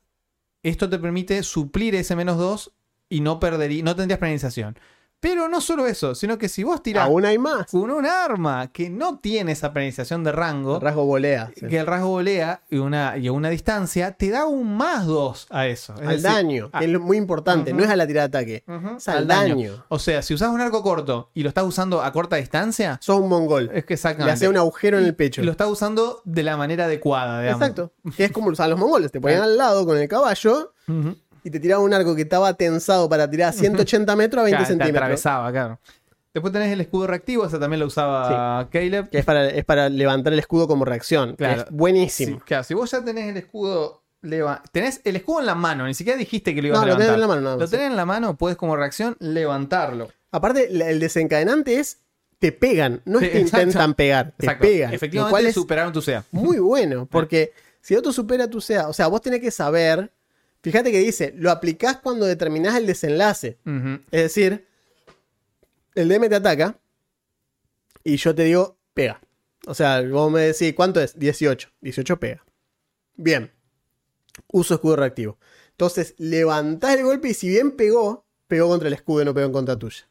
esto te permite suplir ese menos 2 y no perderí, no tendrías penalización. Pero no solo eso, sino que si vos tirás Aún hay más. con un arma que no tiene esa penalización de rango, El rasgo volea. sí. que el rasgo volea y, una, y a una distancia, te da un más 2 a eso. Es Al decir, daño, a- es muy importante. Ujú. No es a la tirada de ataque. Ujú, Es al daño. O sea, si usas un arco corto y lo estás usando a corta distancia, Sos un mongol. es que Le exactamente. hace un agujero en el pecho. Y lo estás usando de la manera adecuada, digamos. Exacto. Que es como lo usaban los mongoles. Te ponían al lado con el caballo Ujú. Y te tiraban un arco que estaba tensado para tirar a 180 metros a 20 Claro, te centímetros. atravesaba, claro. Después tenés el escudo reactivo, ese también lo usaba Caleb. Que es para, es para levantar el escudo como reacción. que Claro. Es buenísimo. Sí, claro, si vos ya tenés el escudo. leva- Tenés el escudo en la mano, ni siquiera dijiste que lo ibas No, a lo levantar. tenés en la mano nada Lo tenés en la mano, puedes como reacción levantarlo. Aparte, el desencadenante es te pegan, no Sí, es exacto. intentan pegar, te Exacto. pegan. Lo Efectivamente cual es superaron tu SEA. muy bueno, porque si otro supera tu SEA, o sea, vos tenés que saber, fíjate que dice, lo aplicás cuando determinás el desenlace. Es decir, el DM te ataca y yo te digo, pega. O sea, vos me decís, ¿cuánto es? 18. 18 pega. Bien. Uso escudo reactivo. Entonces, levantás el golpe y si bien pegó, pegó contra el escudo y no pegó en contra tuya.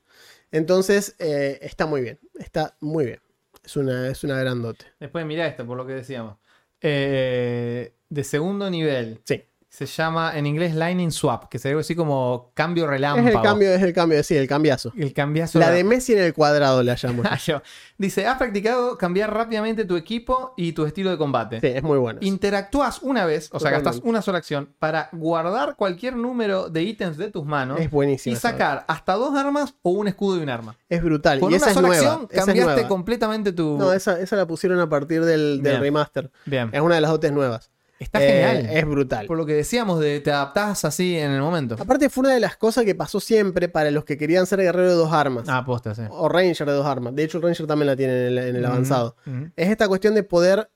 Entonces, eh, está muy bien. Está muy bien. Es una, es una gran dote. Después mira esto, por lo que decíamos. Eh, de segundo nivel, Sí. Se llama en inglés Lightning Swap, que se ve así como cambio relámpago. Es el cambio, es el cambio, sí, el cambiazo. El cambiazo. La de Messi en el cuadrado la llamo. Ah, yo. Dice, has practicado cambiar rápidamente tu equipo y tu estilo de combate. Sí, es muy bueno. Interactúas una vez, o sea, gastas una sola acción para guardar cualquier número de ítems de tus manos Es buenísimo. y sacar hasta dos armas o un escudo y un arma. Es brutal. Con y una esa es sola nueva. acción esa es cambiaste nueva. completamente tu. No, esa, esa la pusieron a partir del, del Bien. remaster. Bien. Es una de las dotes nuevas. Está Eh, genial. Es brutal. Por lo que decíamos de te adaptás así en el momento. Aparte fue una de las cosas que pasó siempre para los que querían ser guerrero de dos armas. Ah, posta, sí. O Ranger de dos armas. De hecho, el Ranger también la tiene en el, en el Ujú, avanzado. Es esta cuestión de poder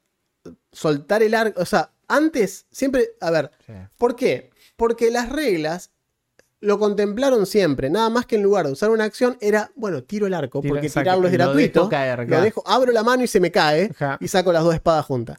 soltar el arco. O sea, antes, siempre. A ver, Sí. ¿por qué? Porque las reglas lo contemplaron siempre. Nada más que en lugar de usar una acción era, bueno, tiro el arco. Porque saca- tirarlo es lo gratuito. dejo caer, lo dejo, abro la mano y se me cae. Ajá. Y saco las dos espadas juntas.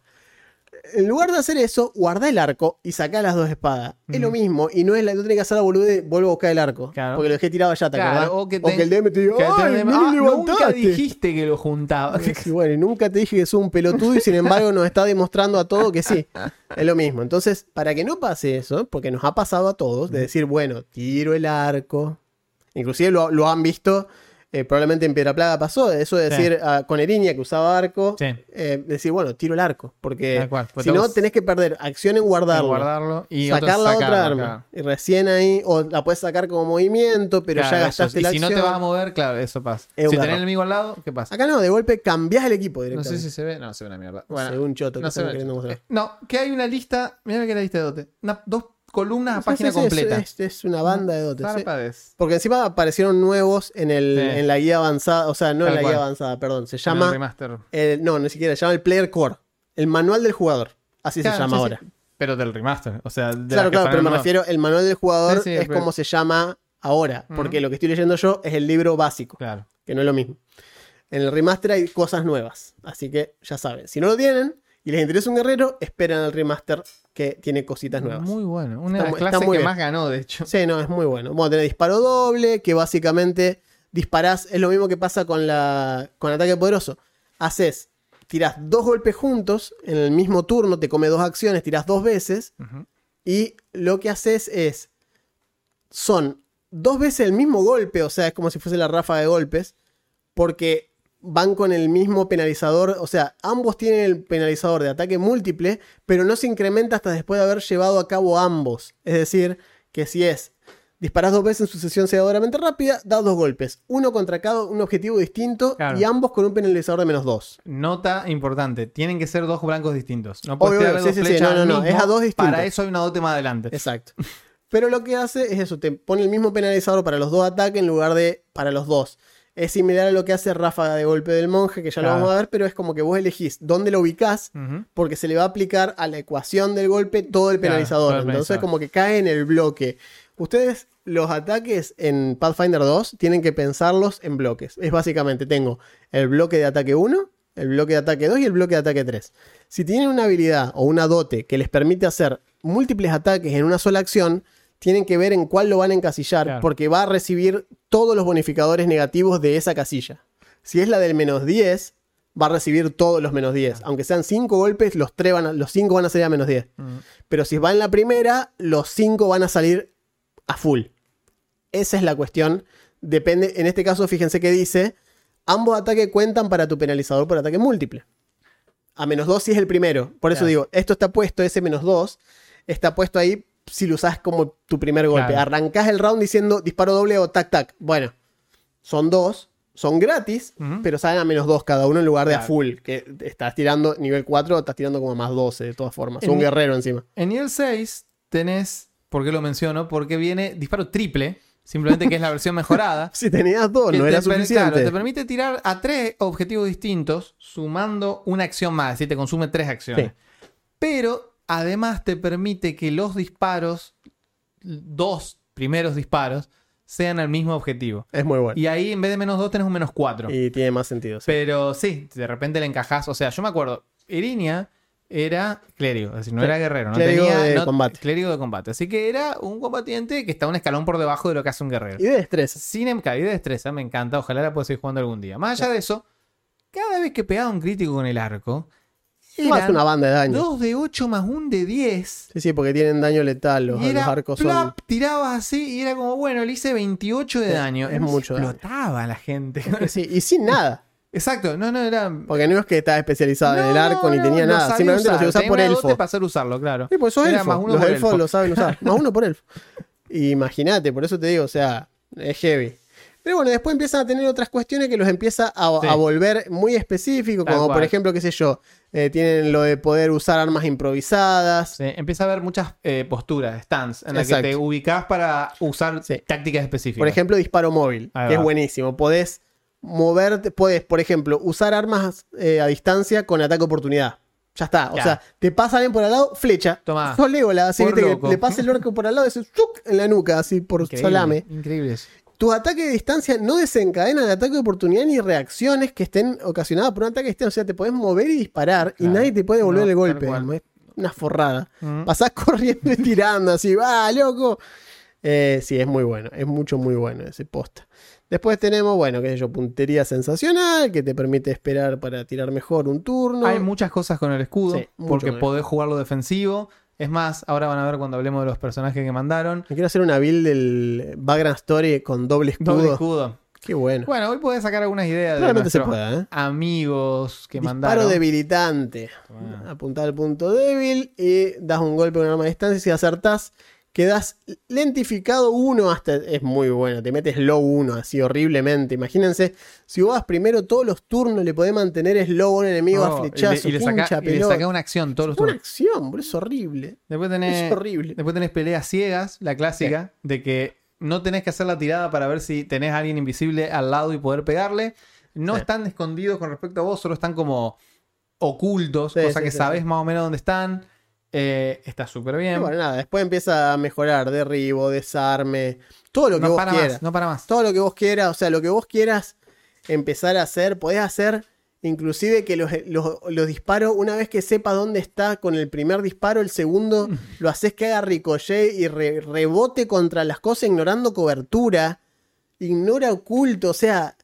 En lugar de hacer eso, guardá el arco y sacá las dos espadas. Es lo mismo. Y no es la, no tenés que hacer la bolude, vuelvo a buscar el arco. Claro. Porque lo dejé tirado allá, ¿te Claro, acordás? o que te- el DM te te- ¡ay, no ah, lo nunca dijiste que lo juntaba. Sí, bueno, y nunca te dije que sos un pelotudo y sin embargo nos está demostrando a todos que sí. Es lo mismo. Entonces, para que no pase eso, porque nos ha pasado a todos, de decir, bueno, tiro el arco. Inclusive lo, lo han visto, eh, probablemente en Piedra Plaga pasó, eso de Sí. decir ah, con Erinia que usaba arco, Sí. eh, decir, bueno, tiro el arco. Porque cual, pues si no, tenés que perder acción en guardarlo. guardarlo y sacar la otra arma. Y recién ahí, o la puedes sacar como movimiento, pero Claro, ya gastaste Y la si no acción. te vas a mover, claro, eso pasa. Es si tenés el enemigo al lado, ¿qué pasa? Acá no, de golpe cambiás el equipo No directamente. sé si se ve. No, se ve una mierda. No Bueno, un choto que no se estamos ve. queriendo mostrar. No, que hay una lista. Mira que la lista de dote. Una- dos columnas a Sí, página sí, sí, completa. Es, es una banda de dotes. sí. Zarpades. Porque encima aparecieron nuevos en, el, Sí. en la guía avanzada. O sea, no Tal en la cual. guía avanzada, perdón. Se En el llama. remaster. el- no, ni siquiera. Se llama el Player Core. El manual del jugador. Así Claro, se llama sí, ahora. sí. Pero del remaster. O sea, de Claro, claro, pero me refiero. El manual del jugador Sí, sí, es pero- como se llama ahora. Porque lo que estoy leyendo yo es el libro básico, Claro. que no es lo mismo. En el remaster hay cosas nuevas. Así que ya saben. Si no lo tienen y les interesa un guerrero, esperan al remaster que tiene cositas nuevas. Muy bueno. Una Está de las clases que bien. más ganó, de hecho. Sí, no, es muy bueno. Bueno, tenés disparo doble, que básicamente disparás, es lo mismo que pasa con la con ataque poderoso. Haces, tirás dos golpes juntos en el mismo turno, te come dos acciones, tirás dos veces, y lo que haces es, son dos veces el mismo golpe, o sea, es como si fuese la ráfaga de golpes, porque van con el mismo penalizador, o sea, ambos tienen el penalizador de ataque múltiple, pero no se incrementa hasta después de haber llevado a cabo ambos. Es decir, que si es disparás dos veces en sucesión cegadoramente rápida, das dos golpes, uno contra cada un objetivo distinto Claro. y ambos con un penalizador de menos dos. Nota importante. Tienen que ser dos blancos distintos. No puedes tirarle sí, dos sí, no, no, no, mismo. es a dos distintos. Para eso hay una dote más adelante. Exacto. Pero lo que hace es eso, te pone el mismo penalizador para los dos ataques en lugar de para los dos. Es similar a lo que hace Ráfaga de Golpe del Monje, que ya Claro. lo vamos a ver, pero es como que vos elegís dónde lo ubicás, porque se le va a aplicar a la ecuación del golpe todo el Claro, penalizador. el Entonces como que cae en el bloque. Ustedes los ataques en Pathfinder 2 tienen que pensarlos en bloques. Es básicamente, tengo el bloque de ataque 1, el bloque de ataque 2 y el bloque de ataque 3. Si tienen una habilidad o una dote que les permite hacer múltiples ataques en una sola acción, tienen que ver en cuál lo van a encasillar, Claro. porque va a recibir todos los bonificadores negativos de esa casilla. Si es la del menos 10, va a recibir todos los menos 10. Aunque sean 5 golpes, los 3 van a, los 5 van a salir a menos 10. Ujú. Pero si va en la primera, los 5 van a salir a full. Esa es la cuestión. Depende, en este caso, fíjense que dice, ambos ataques cuentan para tu penalizador por ataque múltiple. A menos 2 si es el primero. Por eso digo, esto está puesto, ese menos 2, está puesto ahí si lo usás como tu primer golpe. Claro. Arrancás el round diciendo disparo doble o tac tac. Bueno, son dos, son gratis, pero salen a menos 2 cada uno en lugar de a full. Que estás tirando nivel 4, estás tirando como más 12 de todas formas. En- un guerrero encima. En nivel 6 tenés, ¿por qué lo menciono? Porque viene disparo triple, simplemente que es la versión mejorada. Si tenías dos, no te era per- claro, suficiente. te permite tirar a tres objetivos distintos, sumando una acción más, es decir, te consume tres acciones. Pero además te permite que los disparos, dos primeros disparos, sean al mismo objetivo. Es muy bueno. Y ahí en vez de menos dos tenés un menos cuatro. Y tiene más sentido. sí. Pero sí, de repente le encajás. O sea, yo me acuerdo, Irinia era clérigo, es decir, no era guerrero. No clérigo tenía, de no- combate. Clérigo de combate. Así que era un combatiente que está un escalón por debajo de lo que hace un guerrero. Y de destreza. Sin embargo, y de destreza, me encanta. Ojalá la pueda seguir jugando algún día. Más allá de eso, cada vez que pegaba un crítico con el arco, Y más eran una banda de daño. 2 de 8 más 1 de 10. Sí, sí, porque tienen daño letal. Los, y era los arcos son. plop, tirabas así y era como, bueno, le hice 28 de Sí, daño. es se mucho daño. Explotaba la gente. Sí, y sin nada. Exacto, no, no, era. Porque no es que estaba especializado en el No, arco ni tenía lo nada. Simplemente lo usar. usar Tenía por elfo. para hacer usarlo, claro. Sí, pues sos Era elfo. más uno Los por elfos elfo. lo saben usar. más uno por elfo. Imagínate, por eso te digo, o sea, es heavy. Pero bueno, después empiezan a tener otras cuestiones que los empieza a, Sí. a volver muy específicos, como por ejemplo, qué sé yo, eh, tienen lo de poder usar armas improvisadas. Sí, empieza a haber muchas eh, posturas, stands, en las que te ubicás para usar Sí. tácticas específicas. Por ejemplo, disparo móvil, Ahí que va. es buenísimo. Podés moverte, podés, por ejemplo, usar armas eh, a distancia con ataque oportunidad. Ya está. O Ya. sea, te pasa alguien por al lado, flecha. Tomá. Sos Legolas, así, viste, que le pasa el orco por al lado, es ¡zuc! en la nuca, así por increíble, salame. Increíble eso. Tus ataques de distancia no desencadenan ataque de oportunidad ni reacciones que estén ocasionadas por un ataque de distancia. O sea, te podés mover y disparar y nadie te puede devolver No, el golpe. una forrada. Mm. Pasás corriendo y tirando así, va, loco. Eh, sí, es muy bueno. Es mucho, muy bueno ese posta. Después tenemos, bueno, qué sé yo, puntería sensacional, que te permite esperar para tirar mejor un turno. Hay muchas cosas con el escudo, Sí, porque podés jugarlo defensivo. Es más, ahora van a ver cuando hablemos de los personajes que mandaron. Me quiero hacer una build del Background Story con doble escudo. Doble escudo. Qué bueno. Bueno, hoy podés sacar algunas ideas de se pueda, ¿eh? amigos que Disparo mandaron. debilitante. Tomá. Apuntá al punto débil y das un golpe con arma a distancia. Y si acertás, quedas lentificado uno hasta. Es muy bueno. Te metes slow 1 así horriblemente. Imagínense, si vos vas primero todos los turnos, le podés mantener slow a un enemigo Oh, a flechazo. y le, y le saca, y le saca una acción todos los Una turnos. acción, bro, es horrible. Después tenés, Es horrible. después tenés peleas ciegas, la clásica, de que no tenés que hacer la tirada para ver si tenés a alguien invisible al lado y poder pegarle. No Sí. están escondidos con respecto a vos, solo están como ocultos, Sí, cosa que sí. más o menos dónde están. Eh, está súper bien. bueno, nada, después empieza a mejorar derribo, desarme, todo lo que no vos para quieras. más, no para más. todo lo que vos quieras, o sea, lo que vos quieras empezar a hacer, podés hacer inclusive que los, los- los disparos, una vez que sepas dónde está con el primer disparo, el segundo lo haces que haga ricochet y re- rebote contra las cosas ignorando cobertura, ignora oculto, o sea,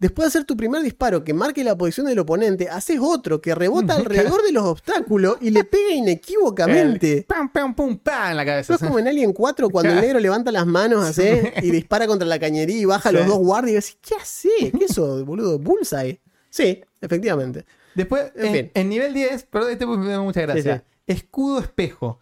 después de hacer tu primer disparo que marque la posición del oponente, haces otro que rebota alrededor de los obstáculos y le pega inequívocamente. Pam, pam, pum, pam en la cabeza. Es como en Alien 4 cuando el negro levanta las manos así y dispara contra la cañería y baja a los Sí. dos guardias y decís, ¿qué hace? ¿Qué es eso, boludo? Bullseye. Sí, efectivamente. Después, En en, fin. en nivel 10, perdón, este me da mucha gracia. Sí, Escudo espejo.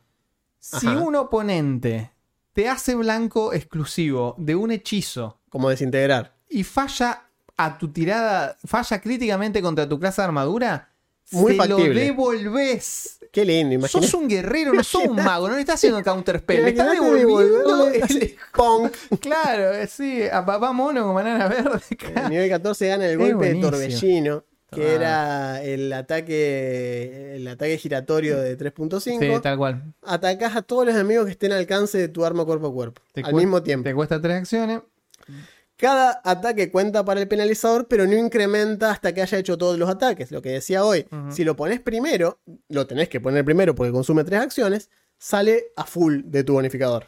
Si Ajá. un oponente te hace blanco exclusivo de un hechizo Como desintegrar. y falla a tu tirada, falla críticamente contra tu clase de armadura, Muy se factible. lo devolves. Qué lindo, imagínate. Sos un guerrero, no sos un mago, no le estás haciendo counterspell, le estás devolviendo el- Punk. Claro, eh, sí, a papá mono con banana verde. En nivel 14 gana el golpe de. Torbellino, que Ah. era el ataque el ataque giratorio de 3.5. Sí, tal cual. Atacás a todos los enemigos que estén al alcance de tu arma cuerpo a cuerpo. Te al mismo tiempo. Te cuesta tres acciones. Cada ataque cuenta para el penalizador, pero no incrementa hasta que haya hecho todos los ataques. Lo que decía hoy, si lo pones primero, lo tenés que poner primero porque consume tres acciones, sale a full de tu bonificador.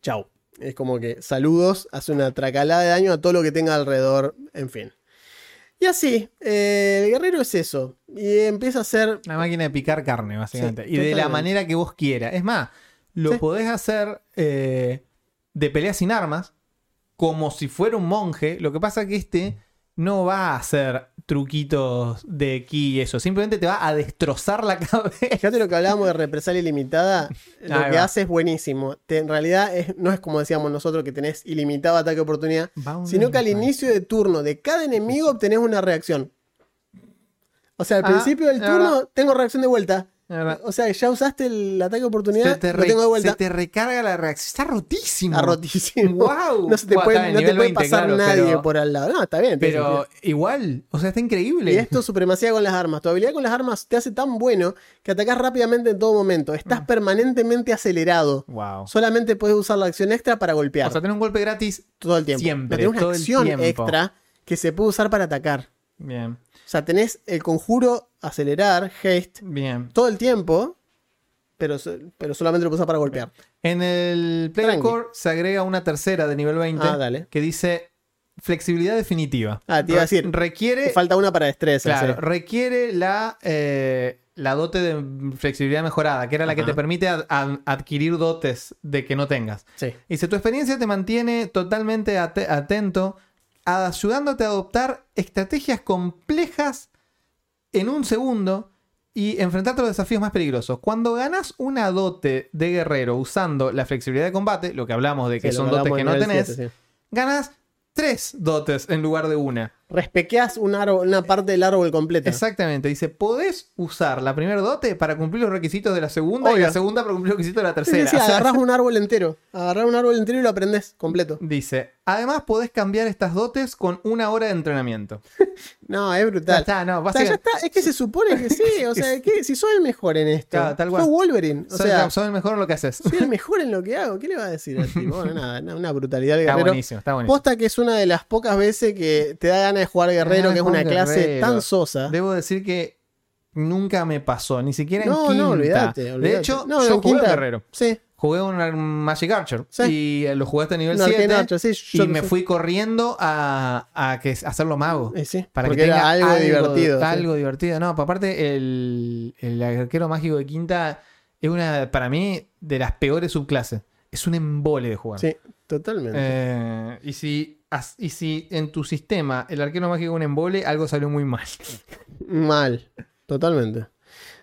Chau. Es como que saludos, hace una tracalada de daño a todo lo que tenga alrededor, en fin. Y así, eh, el guerrero es eso. Y empieza a ser Una máquina de picar carne, básicamente. Sí, y de la manera que vos quieras. Es más, lo Sí. podés hacer eh, de pelea sin armas, como si fuera un monje. Lo que pasa que este no va a hacer truquitos de ki y eso. Simplemente te va a destrozar la cabeza. Fíjate lo que hablábamos de represalia ilimitada. Lo Ahí que va. hace es buenísimo. Te- en realidad es- no es como decíamos nosotros que tenés ilimitado ataque de oportunidad, sino que al inicio de turno de cada enemigo obtenés una reacción. O sea, al Ah, principio del es turno verdad. tengo reacción de vuelta. O sea, ya usaste el ataque de oportunidad, te, lo tengo de se te recarga la reacción. Está rotísimo. Está rotísimo. Guau. No se te puede, no te puede 20, pasar claro, nadie pero- por al lado. No, está bien. Pero igual, o sea, está increíble. Y esto es supremacía con las armas. Tu habilidad con las armas te hace tan bueno que atacás rápidamente en todo momento. Mm. Estás permanentemente acelerado. Wow. Solamente puedes usar la acción extra para golpear. O sea, tenés un golpe gratis. todo el tiempo. siempre, Pero tenés una todo acción extra que se puede usar para atacar. Bien, sea, tenés el conjuro acelerar, haste, bien. todo el tiempo, pero, pero solamente lo usar para golpear. En el Player Tranqui. Core se agrega una tercera de nivel 20 Ah, dale. que dice flexibilidad definitiva. Ah, te iba a Re- decir, Requiere. Falta una para destreza. Claro, sí. requiere la, eh, la dote de flexibilidad mejorada, que era la que Ajá. te permite ad- ad- adquirir dotes de que no tengas. Sí. Dice, tu experiencia te mantiene totalmente ate- atento, ayudándote a adoptar estrategias complejas en un segundo y enfrentarte a los desafíos más peligrosos. Cuando ganas una dote de guerrero usando la flexibilidad de combate, lo que hablamos de que Sí, son dotes que no tenés, sí. ganas tres dotes en lugar de una. Respequeás un árbol, una parte del árbol completa. Exactamente, dice, podés usar la primera dote para cumplir los requisitos de la segunda y Obvio. la segunda para cumplir los requisitos de la Sí, sí, tercera. sí, O sea, agarrás un árbol entero. Agarrás un árbol entero y lo aprendés completo. Dice, además podés cambiar estas dotes con una hora de entrenamiento. No, es Ya brutal. está, no, O sea, ya está. Es que se supone que sí. O sea, que si soy el mejor en esto. Claro, tal cual. Wolverine. O sea, sos el mejor en lo que haces. soy el mejor en lo que hago. ¿Qué le va a decir al tipo? Bueno, nada, una brutalidad de Está guerrero. buenísimo, está buenísimo. Posta que es una de las pocas veces que te da ganas de jugar guerrero, que es una clase tan sosa. Debo decir que nunca me pasó, ni siquiera en No, quinta. no. De hecho, No, yo jugué quinta- guerrero. Sí, Jugué un Magic Archer Sí. y eh, lo jugué hasta nivel un Arcane 7 Archer, sí, yo y me fui corriendo a, a que, a hacerlo mago. Eh, sí, Para que tenga era algo, divertido. Algo divertido. No, pa- aparte, el, el arquero mágico de quinta es una, para mí, de las peores subclases. Es un embole de jugar. Sí, totalmente. Eh, y, si, y si en tu sistema el arquero mágico un embole, algo salió muy mal. Mal, totalmente.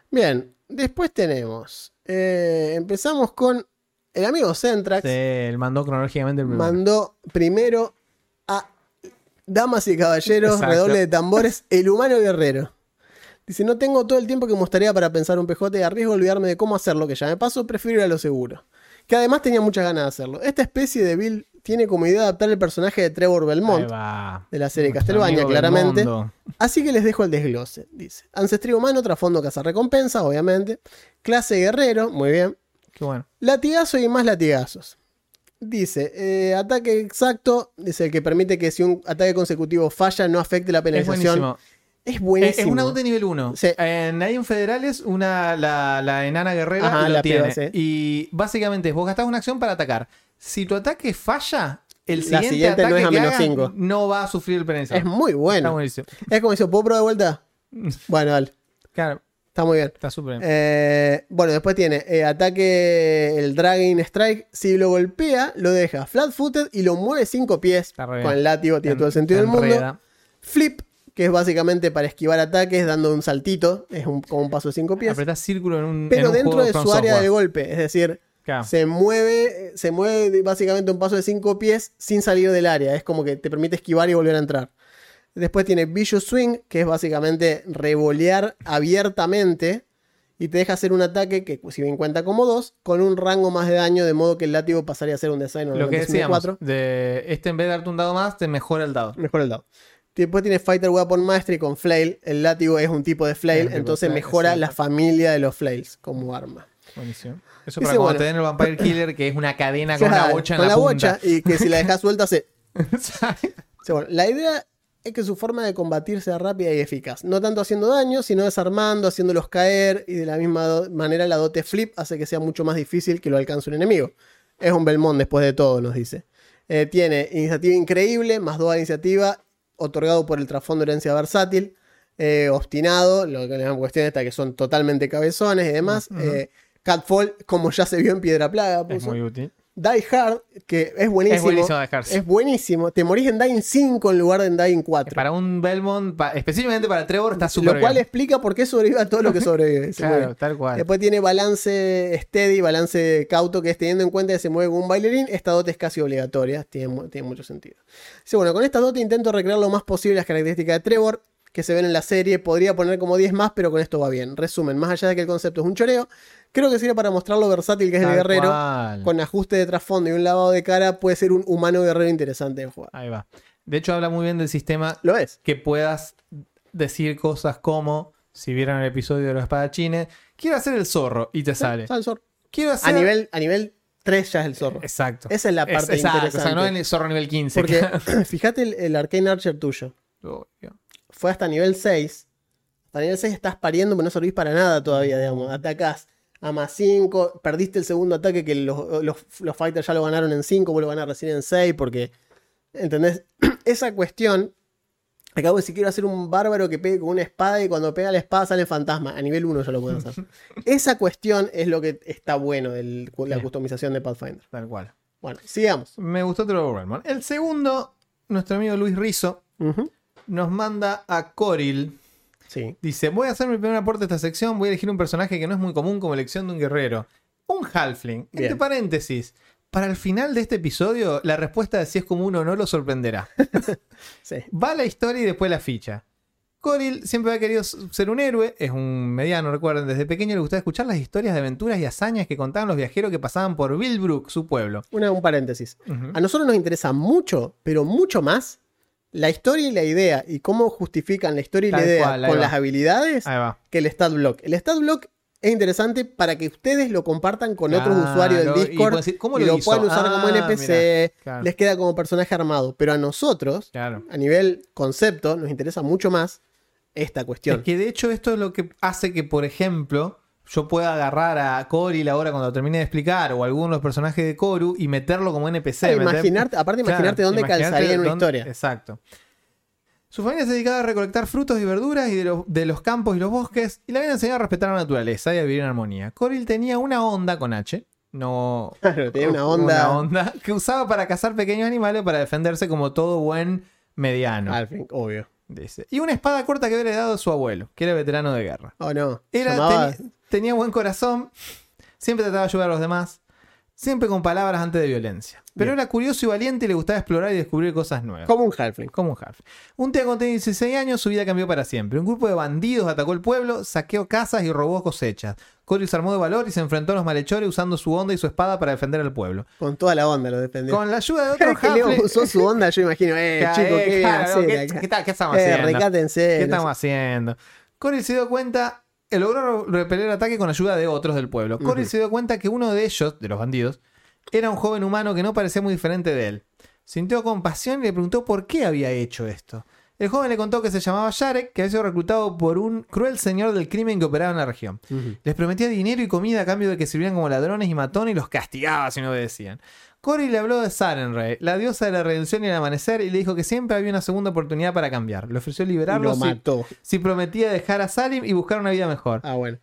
Bien, después tenemos. eh, empezamos con el amigo Centrax. Se mandó cronológicamente el primero. mandó primero a Damas y Caballeros, Exacto. redoble de tambores, el humano guerrero. Dice, no tengo todo el tiempo que me gustaría para pensar un PJ y arriesgo a olvidarme de cómo hacerlo, que ya me pasó, prefiero ir a lo seguro. Que además tenía muchas ganas de hacerlo. Esta especie de Bill tiene como idea adaptar el personaje de Trevor Belmont de la serie Castlevania, claramente. Belmondo. Así que les dejo el desglose. Dice, ancestría humano, trasfondo recompensa, obviamente. Clase guerrero, muy bien. Qué bueno. Latigazo y más latigazos. Dice, eh, ataque exacto, dice el que permite que si un ataque consecutivo falla no afecte la penalización. Es Eh, buenísimo. Es una dote nivel 1. Sí. En Alien Federales, una, la, la enana guerrera Ajá, lo la tiene. piba, sí. Y básicamente vos gastás una acción para atacar. Si tu ataque falla, el La siguiente, siguiente no ataque es a menos hagas cinco. no va a sufrir el penalizador. Es muy Está bueno. buenísimo. Es como dice, ¿puedo probar de vuelta? Bueno, dale. Claro, Está muy bien. está súper bien. Eh, bueno, después tiene eh, ataque el Dragon Strike. Si lo golpea, lo deja flat footed y lo mueve 5 pies. Con el látigo tiene En- todo el sentido del mundo. Flip, que es básicamente para esquivar ataques dando un saltito. Es un- como un paso de 5 pies. Apretás círculo en un. en Pero un dentro juego de su área de golpe. Es decir, Claro. se mueve, se mueve básicamente un paso de 5 pies sin salir del área. Es como que te permite esquivar y volver a entrar. Después tiene Vicious Swing, que es básicamente revolear abiertamente y te deja hacer un ataque que, si bien cuenta como 2, con un rango más de daño, de modo que el látigo pasaría a ser un design Lo que decíamos, de este en vez de darte un dado más, te mejora el dado. Mejor el dado. Después tiene Fighter Weapon Mastery con Flail. El látigo es un tipo de flail, entonces mejora la familia de los flails como arma. Buenísimo. Eso para cuando bueno. te den el Vampire Killer, que es una cadena con una Claro, bocha en con la, la punta. bocha y que si la dejas suelta se la idea es que su forma de combatir sea rápida y eficaz. No tanto haciendo daño, sino desarmando, haciéndolos caer. Y de la misma manera, la dote flip hace que sea mucho más difícil que lo alcance un enemigo. Es un Belmont después de todo, nos dice. Eh, tiene iniciativa increíble, más 2 a iniciativa, otorgado por el trasfondo de herencia versátil. eh, obstinado, lo que la cuestión esta que son totalmente cabezones y demás. Eh, Catfall, como ya se vio en Piedra Plaga, Es puso. muy útil. Die Hard, que es buenísimo. Es buenísimo dejarse. Es buenísimo. Te morís en Dying 5 en lugar de en Dying 4. Para un Belmont, pa- específicamente para Trevor, está súper Lo cual bien. explica por qué sobrevive a todo lo que sobrevive. Claro, tal cual. Después tiene balance steady, balance cauto, que es teniendo en cuenta que se mueve como un bailarín. Esta dote es casi obligatoria. Tiene, tiene mucho sentido. Dice, bueno, con esta dote intento recrear lo más posible las características de Trevor que se ven en la serie. Podría poner como 10 más, pero con esto va bien. Resumen, más allá de que el concepto es un choreo, creo que sirve para mostrar lo versátil que es el guerrero. cual. Con ajuste de trasfondo y un lavado de cara, puede ser un humano guerrero interesante de jugar. Ahí va. De hecho, habla muy bien del sistema Lo es. que puedas decir cosas como, si vieran el episodio de los espadachines, quiero hacer el zorro y te sale. Sale el zorro. Quiero hacer... A nivel, a nivel 3 ya es el zorro. Exacto. Esa es la parte Es- exacto, interesante. O sea, no en el zorro nivel 15. Porque claro. fíjate el, el Arcane Archer tuyo. Obvio. Fue hasta nivel 6. Hasta nivel 6 estás pariendo, pero no servís para nada todavía, digamos. Atacás a más 5. Perdiste el segundo ataque que los, los, los fighters ya lo ganaron en 5. Vos lo ganás recién en 6 porque. ¿Entendés? esa cuestión. Acabo de decir, quiero hacer un bárbaro que pegue con una espada y cuando pega la espada sale fantasma. A nivel 1 ya lo puedo hacer. esa cuestión es lo que está bueno de la customización de Pathfinder. Tal cual. Bueno, sigamos. Me gustó Trevor Redmond. El segundo, nuestro amigo Luis Rizzo, Ujú. nos manda a Coril. Sí. Dice, voy a hacer mi primer aporte a esta sección, voy a elegir un personaje que no es muy común como elección de un guerrero. Un halfling. Entre paréntesis. Para el final de este episodio, la respuesta de si es común o no lo sorprenderá. Sí. Va la historia y después la ficha. Coril siempre ha querido ser un héroe, es un mediano, recuerden, desde pequeño le gustaba escuchar las historias de aventuras y hazañas que contaban los viajeros que pasaban por Billbrook, su pueblo. Una- un paréntesis. A nosotros nos interesa mucho, pero mucho más, la historia y la idea y cómo justifican la historia y la idea cual, con va. las habilidades que el stat block. El stat block es interesante para que ustedes lo compartan con otros usuarios del y Discord decir, ¿cómo y lo hizo? pueden usar como Ah, NPC, mirá, claro. les queda como personaje armado. Pero a nosotros, Claro. a nivel concepto, nos interesa mucho más esta cuestión. Es que de hecho esto es lo que hace que, por ejemplo, yo pueda agarrar a Coril ahora cuando termine de explicar o alguno de los personajes de Koru y meterlo como NPC. Ah, imaginarte, aparte, Claro, imaginarte dónde imaginarte calzaría en una dónde- historia. Exacto. Su familia se dedicaba a recolectar frutos y verduras y de, los- de los campos y los bosques y le habían enseñado a respetar la naturaleza y a vivir en armonía. Coril tenía una onda con H, no Claro, tenía una onda. una onda que usaba para cazar pequeños animales para defenderse como todo buen mediano. Obvio. dice. Y una espada corta que había heredado de su abuelo, que era veterano de guerra. Oh, no. Era, Llamaba- tenía buen corazón, siempre trataba de ayudar a los demás, siempre con palabras antes de violencia. Pero Bien. era curioso y valiente y le gustaba explorar y descubrir cosas nuevas. Como un Halfling. Como un half. Un día cuando tenía 16 años, su vida cambió para siempre. Un grupo de bandidos atacó el pueblo, saqueó casas y robó cosechas. Cory se armó de valor y se enfrentó a los malhechores usando su onda y su espada para defender al pueblo. Con toda la onda lo defendió. Con la ayuda de Leo halflings- usó su onda, yo imagino, eh, chico, qué claro, ¿qué- qué qué estamos Eh, haciendo? recátense. ¿Qué no estamos haciendo? Cory se dio cuenta, eh, logró repeler el ataque con ayuda de otros del pueblo. Ujú. se dio cuenta que uno de ellos, de los bandidos, era un joven humano que no parecía muy diferente de él. Sintió compasión y le preguntó por qué había hecho esto. El joven le contó que se llamaba Yarek, que había sido reclutado por un cruel señor del crimen que operaba en la región. Les prometía dinero y comida a cambio de que sirvieran como ladrones y matones y los castigaba si no obedecían. Cory le habló de Sarenrae, la diosa de la redención y el amanecer, y le dijo que siempre había una segunda oportunidad para cambiar. Le ofreció liberarlo Lo si, mató. si prometía dejar a Salim y buscar una vida mejor. Ah, bueno.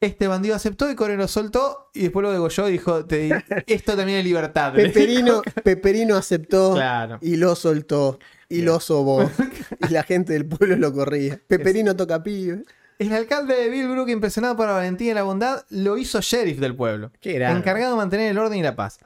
Este bandido aceptó y Cory lo soltó y después lo degolló y dijo, te esto también es libertad. Peperino, Peperino aceptó Claro. y lo soltó. Y lo sobó. y la gente del pueblo lo corría. Peperino toca pibe. El alcalde de Billbrook, impresionado por la valentía y la bondad, lo hizo sheriff del pueblo. Qué encargado de mantener el orden y la paz.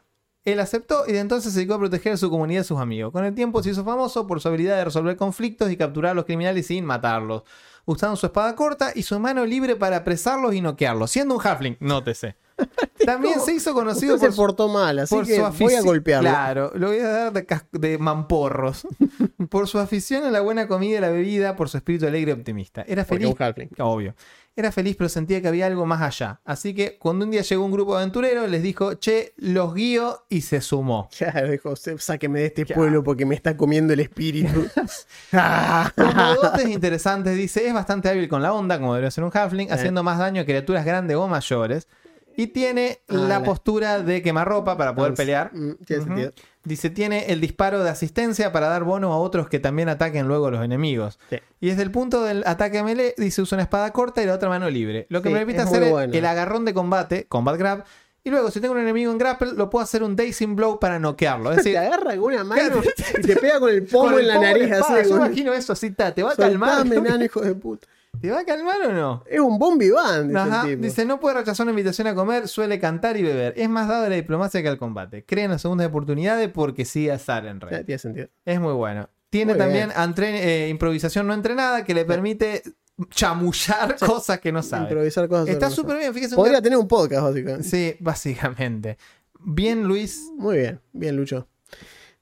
Él aceptó y de entonces se dedicó a proteger a su comunidad y a sus amigos. Con el tiempo se hizo famoso por su habilidad de resolver conflictos y capturar a los criminales sin matarlos, usando su espada corta y su mano libre para apresarlos y noquearlos, siendo un halfling, nótese. También se hizo conocido Usted por se portó mal, así por que su voy a golpearlo. Claro, lo voy a dar de, mamporros. por su afición a la buena comida y la bebida, por su espíritu alegre y optimista. Era feliz un halfling. Obvio. Era feliz, pero sentía que había algo más allá. Así que cuando un día llegó un grupo de aventureros, les dijo, che, los guío y se sumó. Claro, dijo, "Se- sáqueme de este Claro. pueblo porque me está comiendo el espíritu. Como dotes interesantes, dice, es bastante hábil con la onda, como debería ser un halfling, haciendo más daño a criaturas grandes o mayores. Y tiene Ah, la la- postura de quemarropa para poder pelear. Mm, tiene sentido. Dice, tiene el disparo de asistencia para dar bono a otros que también ataquen luego a los enemigos. Sí. Y desde el punto del ataque melee, dice, usa una espada corta y la otra mano libre. Lo que Sí, me permite es hacer bueno. el agarrón de combate, combat grab. Y luego, si tengo un enemigo en grapple, lo puedo hacer un dazing blow para noquearlo. Es decir, te agarra con una mano y te pega con el pomo con el en la pomo nariz espada, así. Yo con- imagino eso así, ta, ¿te va a calmar? Hijo de puta. ¿Te va a calmar o no? Es un bombi band, dice Ajá, el tipo. dice, no puede rechazar una invitación a comer, suele cantar y beber. Es más dado a la diplomacia que al combate. Cree en las segundas oportunidades porque sigue a Sarenrae. Ya, tiene sentido. Es muy bueno. Tiene Muy también eh, improvisación no entrenada que le permite chamullar cosas que no sabe. Improvisar cosas. Está súper bien, fíjese. Podría tener un podcast, básicamente. Sí, básicamente. Bien, Luis. Muy bien, bien, Lucho.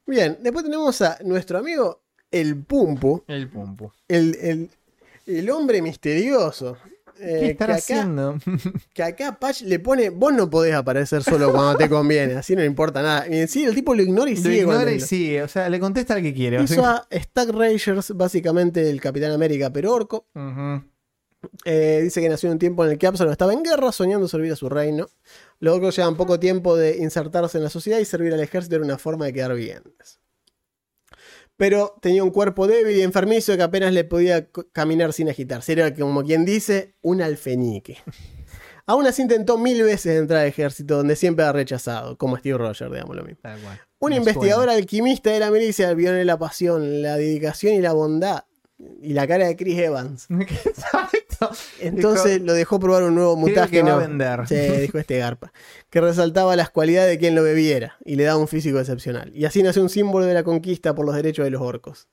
Bien, después tenemos a nuestro amigo el Pumpu, El Pumpu. el, el, el hombre misterioso. eh, ¿Qué estará que acá, haciendo? que acá Patch le pone, vos no podés aparecer solo cuando te conviene, así no le importa nada. Y sí, el tipo lo ignora y Lo sigue ignora y sigue. O sea, le contesta al que quiere. Hizo a Stack Rangers, básicamente el Capitán América, pero orco. Eh, dice que nació en un tiempo en el que Absalom estaba en guerra, soñando servir a su reino. Los orcos llevan poco tiempo de insertarse en la sociedad y servir al ejército era una forma de quedar bien. Pero tenía un cuerpo débil y enfermizo que apenas le podía caminar sin agitarse. Era como quien dice, un alfeñique. Aún así intentó mil veces entrar al ejército, donde siempre era rechazado, como Steve Rogers, digamos lo mismo. Un investigador alquimista de la milicia vio en la pasión, la dedicación y la bondad. Y la cara de Chris Evans. Exacto. Entonces lo dejó probar un nuevo Creo que mutágeno. vender. Sí, dijo este garpa. Que resaltaba las cualidades de quien lo bebiera y le daba un físico excepcional. Y así nació un símbolo de la conquista por los derechos de los orcos.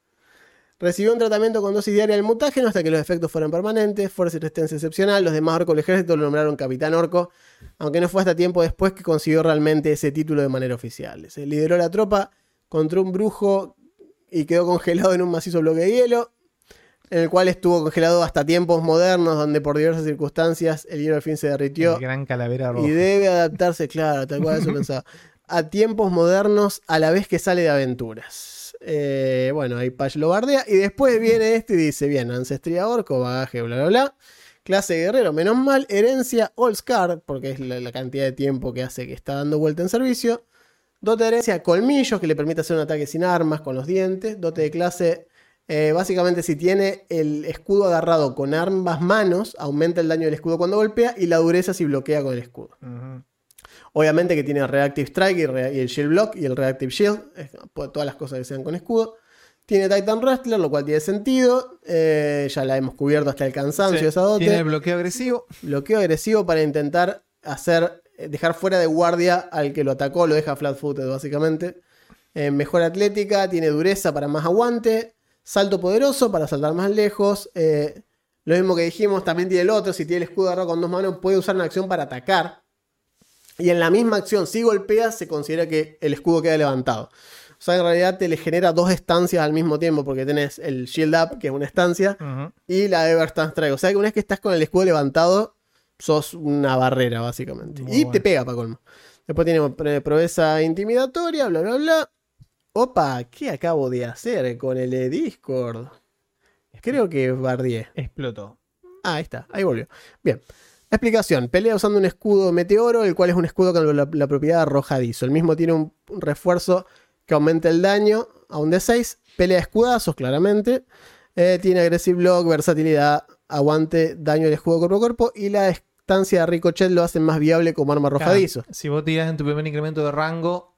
Recibió un tratamiento con dosis diaria del mutágeno hasta que los efectos fueran permanentes, fuerza y resistencia excepcional. Los demás orcos del ejército lo nombraron capitán orco, aunque no fue hasta tiempo después que consiguió realmente ese título de manera oficial. Se lideró la tropa contra un brujo y quedó congelado en un macizo bloque de hielo, en el cual estuvo congelado hasta tiempos modernos, donde por diversas circunstancias el hielo al fin se derritió El gran calavera roja. y debe adaptarse, claro, tal cual eso pensaba, a tiempos modernos a la vez que sale de aventuras. Eh, bueno, ahí Page lo bardea. Y después viene este y dice: Bien, ancestría orco, bagaje, bla, bla, bla. Clase guerrero, menos mal. Herencia All Scar, porque es la, la cantidad de tiempo que hace que está dando vuelta en servicio. Dote de herencia colmillos, que le permite hacer un ataque sin armas, con los dientes. Dote de clase, eh, básicamente, si tiene el escudo agarrado con ambas manos, aumenta el daño del escudo cuando golpea y la dureza si bloquea con el escudo. Obviamente que tiene Reactive Strike y, re- y el Shield Block y el Reactive Shield, todas las cosas que sean con escudo. Tiene Titan Wrestler, lo cual tiene sentido. eh, ya la hemos cubierto hasta el cansancio Sí, esa dote. Tiene el bloqueo agresivo. Bloqueo agresivo para intentar hacer eh, dejar fuera de guardia al que lo atacó, lo deja flat footed básicamente. Mejor atlética, tiene dureza para más aguante. Salto poderoso para saltar más lejos. eh, lo mismo que dijimos, también tiene el otro. Si tiene el escudo agarrado con dos manos, puede usar una acción para atacar. Y en la misma acción, si golpea, se considera que el escudo queda levantado. O sea, en realidad te le genera dos estancias al mismo tiempo, porque tenés el Shield Up, que es una estancia, y la Everstance Strike. O sea, que una vez que estás con el escudo levantado, sos una barrera, básicamente. Muy y bueno. te pega, para colmo. Después tiene pre- proeza intimidatoria, bla, bla, bla. Opa, ¿qué acabo de hacer con el Discord? Creo que bardié. Explotó. Ah, ahí está, ahí volvió. Bien. Explicación. Pelea usando un escudo meteoro, el cual es un escudo con la, la propiedad arrojadizo. El mismo tiene un, un refuerzo que aumenta el daño a un D6. Pelea escudazos, claramente. Eh, tiene aggressive block, versatilidad, aguante, daño del escudo cuerpo a cuerpo. Y la estancia de Ricochet lo hace más viable como arma arrojadizo. Claro, Si vos tirás en tu primer incremento de rango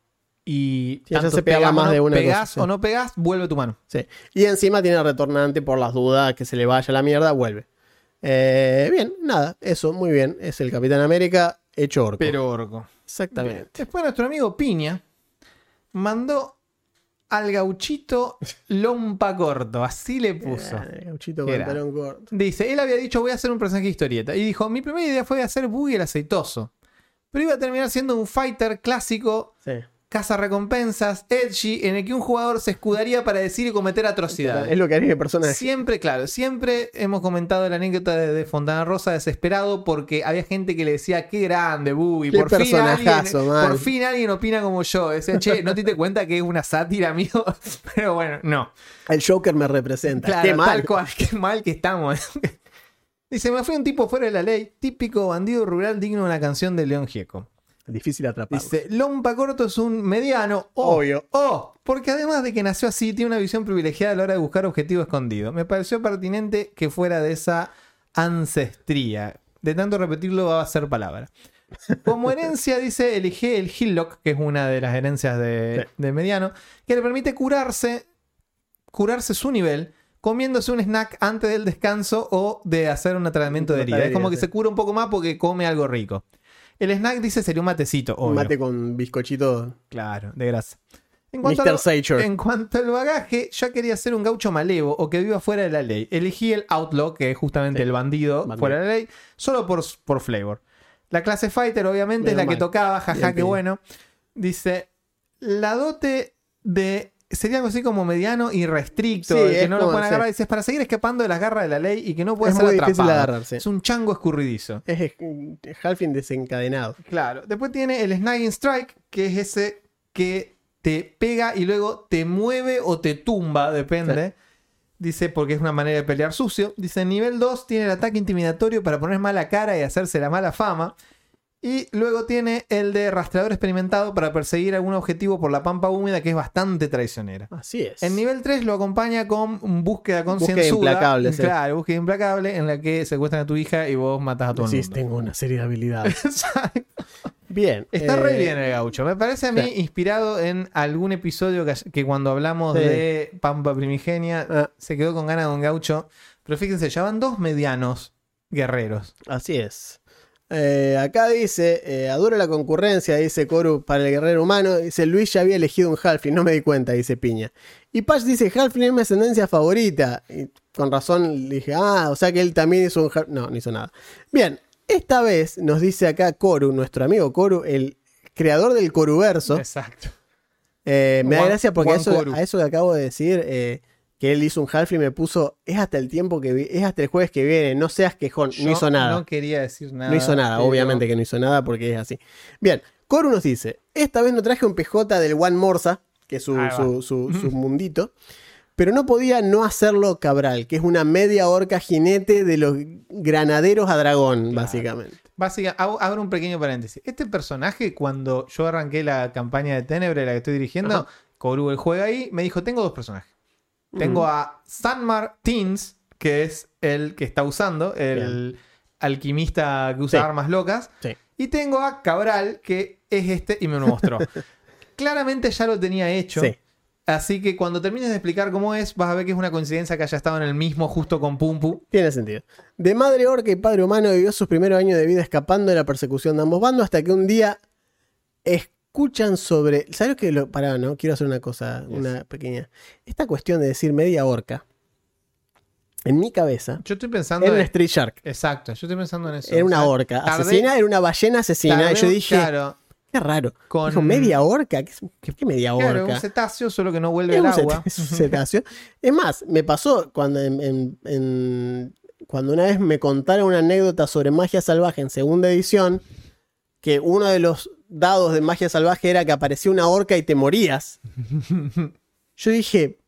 y tanto se pega pegás más de una pegás cosa, sí. o no pegás, vuelve tu mano. Sí. Y encima tiene retornante por las dudas que se le vaya la mierda, vuelve. Eh, bien, nada, eso, muy bien. Es el Capitán América hecho orco. Pero orco. Exactamente. Después nuestro amigo Piña mandó al gauchito lompa corto. Así le puso. Eh, Gauchito pantalón corto. Dice, él había dicho voy a hacer un personaje de historieta. Y dijo, mi primera idea fue hacer Boogie el aceitoso. Pero iba a terminar siendo un fighter clásico, Sí. Caza recompensas, edgy, en el que un jugador se escudaría para decir y cometer atrocidades. Es lo que haría mi personaje. Siempre, claro, siempre hemos comentado la anécdota de, de Fontana Rosa desesperado porque había gente que le decía qué grande, Qué por fin, alguien, man. por fin alguien opina como yo. Decía, che, no te diste cuenta que es una sátira, amigo. Pero bueno, no. El Joker me representa. Claro, Qué mal. tal cual, qué mal que estamos. Dice, me fui un tipo fuera de la ley, típico bandido rural digno de una canción de León Gieco. Difícil atraparlo. Dice, Lompa Corto es un mediano. Oh, Obvio. Oh, porque además de que nació así, tiene una visión privilegiada a la hora de buscar objetivo escondido. Me pareció pertinente que fuera de esa ancestría. De tanto repetirlo va a ser palabra. Como herencia, dice, elegí el Hillock, que es una de las herencias de, Sí. de mediano, que le permite curarse, curarse su nivel, comiéndose un snack antes del descanso o de hacer un tratamiento de herida. Es como que se cura un poco más porque come algo rico. El snack dice sería un matecito, Un obvio. mate con bizcochito. Claro, de grasa. En cuanto, Mr. al, en cuanto al bagaje, ya quería ser un gaucho malevo o que viva fuera de la ley. Elegí el Outlaw, que es justamente Sí, el bandido, bandido. fuera de la ley, solo por, por flavor. La clase Fighter, obviamente, es la que tocaba, jaja, Bien, qué bueno. Dice, la dote de... Sería algo así como mediano y restricto, Sí, que no lo pueden agarrar. Dice, es para seguir escapando de las garras de la ley y que no pueda Es ser muy difícil de atrapado. agarrarse. Es un chango escurridizo. Es, es, Halfling desencadenado. Claro. Después tiene el Snagging Strike, que es ese que te pega y luego te mueve o te tumba, depende. Dice, porque es una manera de pelear sucio. Dice, nivel 2 tiene el ataque intimidatorio para poner mala cara y hacerse la mala fama. Y luego tiene el de rastreador experimentado para perseguir algún objetivo por la pampa húmeda, que es bastante traicionera. Así es. En nivel 3 lo acompaña con búsqueda Búsqueda concienzuda. implacable, sí. Claro, búsqueda implacable en la que secuestran a tu hija y vos matas a el Decís, mundo. tengo una serie de habilidades. Bien. Está eh, re bien el gaucho. Me parece a mí sí. inspirado en algún episodio que, que cuando hablamos Sí. de Pampa Primigenia Ah. se quedó con ganas de un gaucho. Pero fíjense, ya van dos medianos guerreros. Así es. Eh, acá dice, eh, adoro la concurrencia, dice Coru para el guerrero humano. Dice, Luis ya había elegido un Halfling, no me di cuenta, dice Piña. Y Patch dice, Halfling es mi ascendencia favorita. Y con razón dije, ah, o sea que él también hizo un Halfling. No, no hizo nada. Bien, esta vez nos dice acá Coru, nuestro amigo Coru, el creador del Coruverso. Exacto. Eh, me da gracia porque a eso, a eso que acabo de decir, eh, que él hizo un Halfling, me puso, es hasta el tiempo que vi- es hasta el jueves que viene, no seas quejón, no Yo hizo nada. No quería decir nada. No hizo nada, pero- obviamente que no hizo nada porque es así. Bien, Coru nos dice, esta vez no traje un PJ del One Morsa, que es su, su, su- su mundito, pero no podía no hacerlo Cabral, que es una media orca jinete de los granaderos a dragón, básicamente. Básicamente, abro un pequeño paréntesis. Este personaje, cuando yo arranqué la campaña de Tenebre, la que estoy dirigiendo, Ajá. Koru, el juega ahí, me dijo, tengo dos personajes. Tengo a Sanmar Teens, que es el que está usando, el alquimista que usa Sí. armas locas. Sí. Y tengo a Cabral, que es este, y me lo mostró. Claramente ya lo tenía hecho. Sí. Así que cuando termines de explicar cómo es, vas a ver que es una coincidencia que haya estado en el mismo justo con Pumpu. Tiene sentido. De madre orca y padre humano vivió sus primeros años de vida escapando de la persecución de ambos bandos hasta que un día escuchan sobre... ¿Sabes que lo... Pará, no, quiero hacer una cosa, una pequeña... Esta cuestión de decir media orca, en mi cabeza, Yo estoy pensando era en... Street Shark. Exacto, yo estoy pensando en eso. Era O una sea, orca tardé- asesina, era una ballena asesina. tardé y yo dije, Claro, qué raro. con- Dijo, ¿media orca? ¿Qué, qué- qué media claro, orca? un cetáceo, solo que no vuelve al agua. es un cetáceo. Es más, me pasó cuando, en- en- en- cuando una vez me contaron una anécdota sobre magia salvaje en segunda edición, que uno de los dados de magia salvaje era que aparecía una orca y te morías. Yo dije,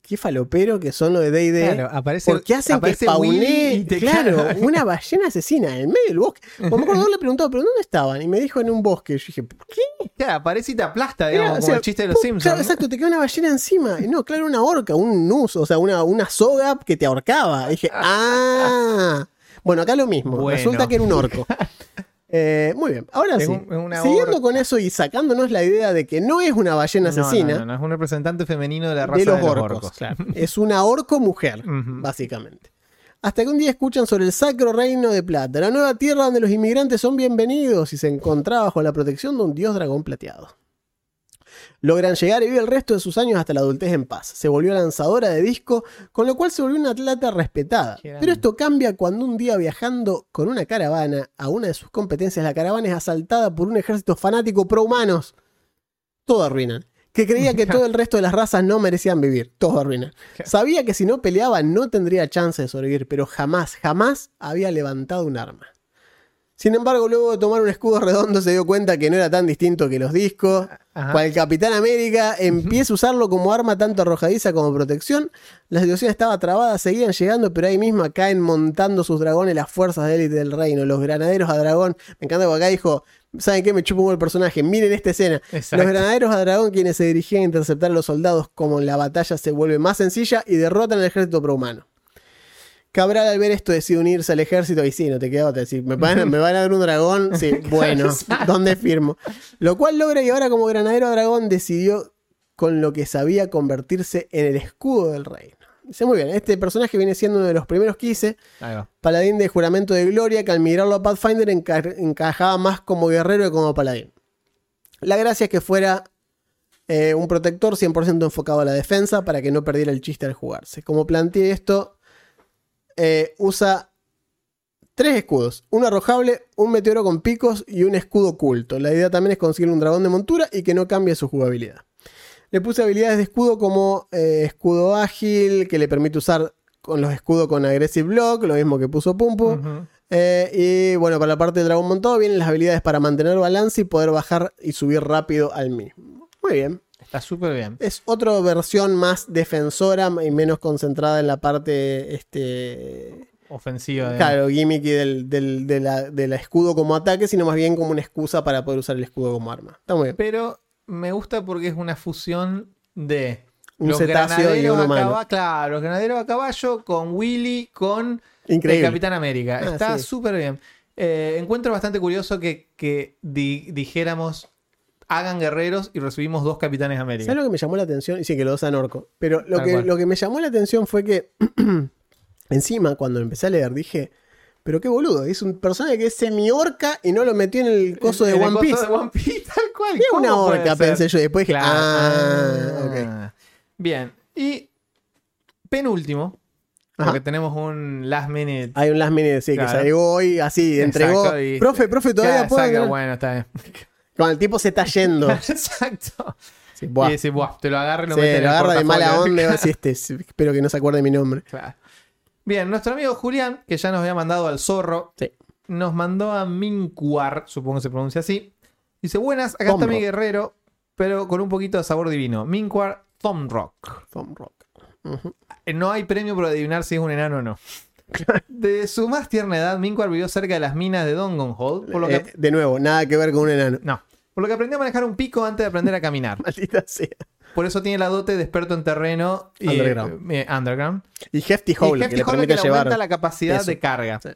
qué falopero que son los de D&D. Claro, aparece, ¿Por qué hacen que aparece Willy spawnee? Claro, una ballena asesina en el medio del bosque. Como me acuerdo, le preguntó, ¿pero dónde estaban? Y me dijo en un bosque. Yo dije, ¿por qué? Claro, aparece y te aplasta, Era, digamos, o como sea, el chiste de los Simpsons. claro, ¿no? exacto, te queda una ballena encima. Y no, claro, una orca, un nus, o sea, una, una soga que te ahorcaba. Y dije, ah. Bueno, acá lo mismo. Bueno. Resulta que era un orco. Eh, muy bien, ahora Es sí. un- Siguiendo con eso y sacándonos la idea de que no es una ballena No, asesina No, no, es un representante femenino de la raza de los de los orcos. orcos. claro. Es una orco mujer, básicamente. Hasta que un día escuchan sobre el sacro reino de plata, la nueva tierra donde los inmigrantes son bienvenidos y se encontraba bajo la protección de un dios dragón plateado. Logran llegar y vivir el resto de sus años hasta la adultez en paz. Se volvió lanzadora de disco, con lo cual se volvió una atleta respetada. Pero esto cambia cuando un día viajando con una caravana a una de sus competencias, la caravana es asaltada por un ejército fanático pro humanos. Todo arruinan. Que creía que todo el resto de las razas no merecían vivir. Todo arruinan. Sabía que si no peleaba no tendría chance de sobrevivir, pero jamás, jamás había levantado un arma. Sin embargo, luego de tomar un escudo redondo se dio cuenta que no era tan distinto que los discos. Ajá. Cuando el Capitán América empieza a usarlo como arma tanto arrojadiza como protección, la situación estaba trabada, seguían llegando, pero ahí mismo caen montando sus dragones las fuerzas de élite del reino, los granaderos a dragón. Me encanta porque acá dijo, ¿saben qué? Me chupo el personaje. Miren esta escena. Exacto. Los granaderos a dragón, quienes se dirigían a interceptar a los soldados, como la batalla se vuelve más sencilla y derrotan al ejército prohumano. Cabral al ver esto decide unirse al ejército y sí, no te queda otra. decir, ¿me, van, ¿Me van a dar un dragón? Sí, bueno, ¿dónde firmo? Lo cual logra y ahora como granadero dragón decidió con lo que sabía convertirse en el escudo del reino. Dice muy bien, este personaje viene siendo uno de los primeros que hice, paladín de juramento de gloria, que al migrarlo a Pathfinder enca- encajaba más como guerrero que como paladín. La gracia es que fuera eh, un protector 100% enfocado a la defensa para que no perdiera el chiste al jugarse. Como planteé esto, eh, usa tres escudos: un arrojable, un meteoro con picos y un escudo oculto. La idea también es conseguir un dragón de montura y que no cambie su jugabilidad. Le puse habilidades de escudo como eh, escudo ágil, que le permite usar con los escudos con aggressive block, lo mismo que puso Pumpu. Eh, y bueno, para la parte del dragón montado vienen las habilidades para mantener balance y poder bajar y subir rápido al mismo. Muy bien. Está súper bien. Es otra versión más defensora y menos concentrada en la parte este, ofensiva. claro, gimmicky del, del, de la, de la escudo como ataque, sino más bien como una excusa para poder usar el escudo como arma. Está muy bien. Pero me gusta porque es una fusión de Un los cetáceo y granaderos un a humano. caba- claro, los granaderos a caballo con Willy, con Increíble. el Capitán América. Ah, Está sí. súper bien. Eh, encuentro bastante curioso que, que di- dijéramos hagan guerreros y recibimos dos Capitanes América. ¿Sabes lo que me llamó la atención? Y sí, que los dos a Norco. Pero lo Tal que, cual. lo que me llamó la atención fue que encima, cuando empecé a leer, dije, pero qué boludo, es un personaje que es semi-orca y no lo metió en el coso de En el One coso Piece. de One Piece, tal cual. Es ¿Cómo una orca, pensé yo. Después dije, Claro. ah, ok. Ah. Bien. Y penúltimo, Ajá. porque tenemos un last minute. Hay un last minute, sí, Claro. que se llegó hoy, así, entregó. y- profe, profe, todavía puedo. saca, creer?". bueno, está bien. Cuando el tipo se está yendo. Exacto. Sí, buah. Y decís, "Buah", te lo agarra y lo Sí, mete en lo el agarra de mala onda y va a decir, este, espero que no se acuerde de mi nombre. Claro. Bien, nuestro amigo Julián, que ya nos había mandado al zorro, Sí. nos mandó a Mincuar, supongo que se pronuncia así. Dice, buenas, acá está mi guerrero, pero con un poquito de sabor divino. Mincuar Thumb Rock. Thumb Rock. Eh, No hay premio por adivinar si es un enano o no. De su más tierna edad, Mincuar vivió cerca de las minas de Dongonhold, por lo que, Eh, de nuevo, nada que ver con un enano. no, por lo que aprendió a manejar un pico antes de aprender a caminar. Maldita sea. Por eso tiene la dote de experto en terreno y, Underground. eh, underground. Y Hefty Hole, y que Hefty le permite que le llevar. aumenta la capacidad peso. de carga. Sí.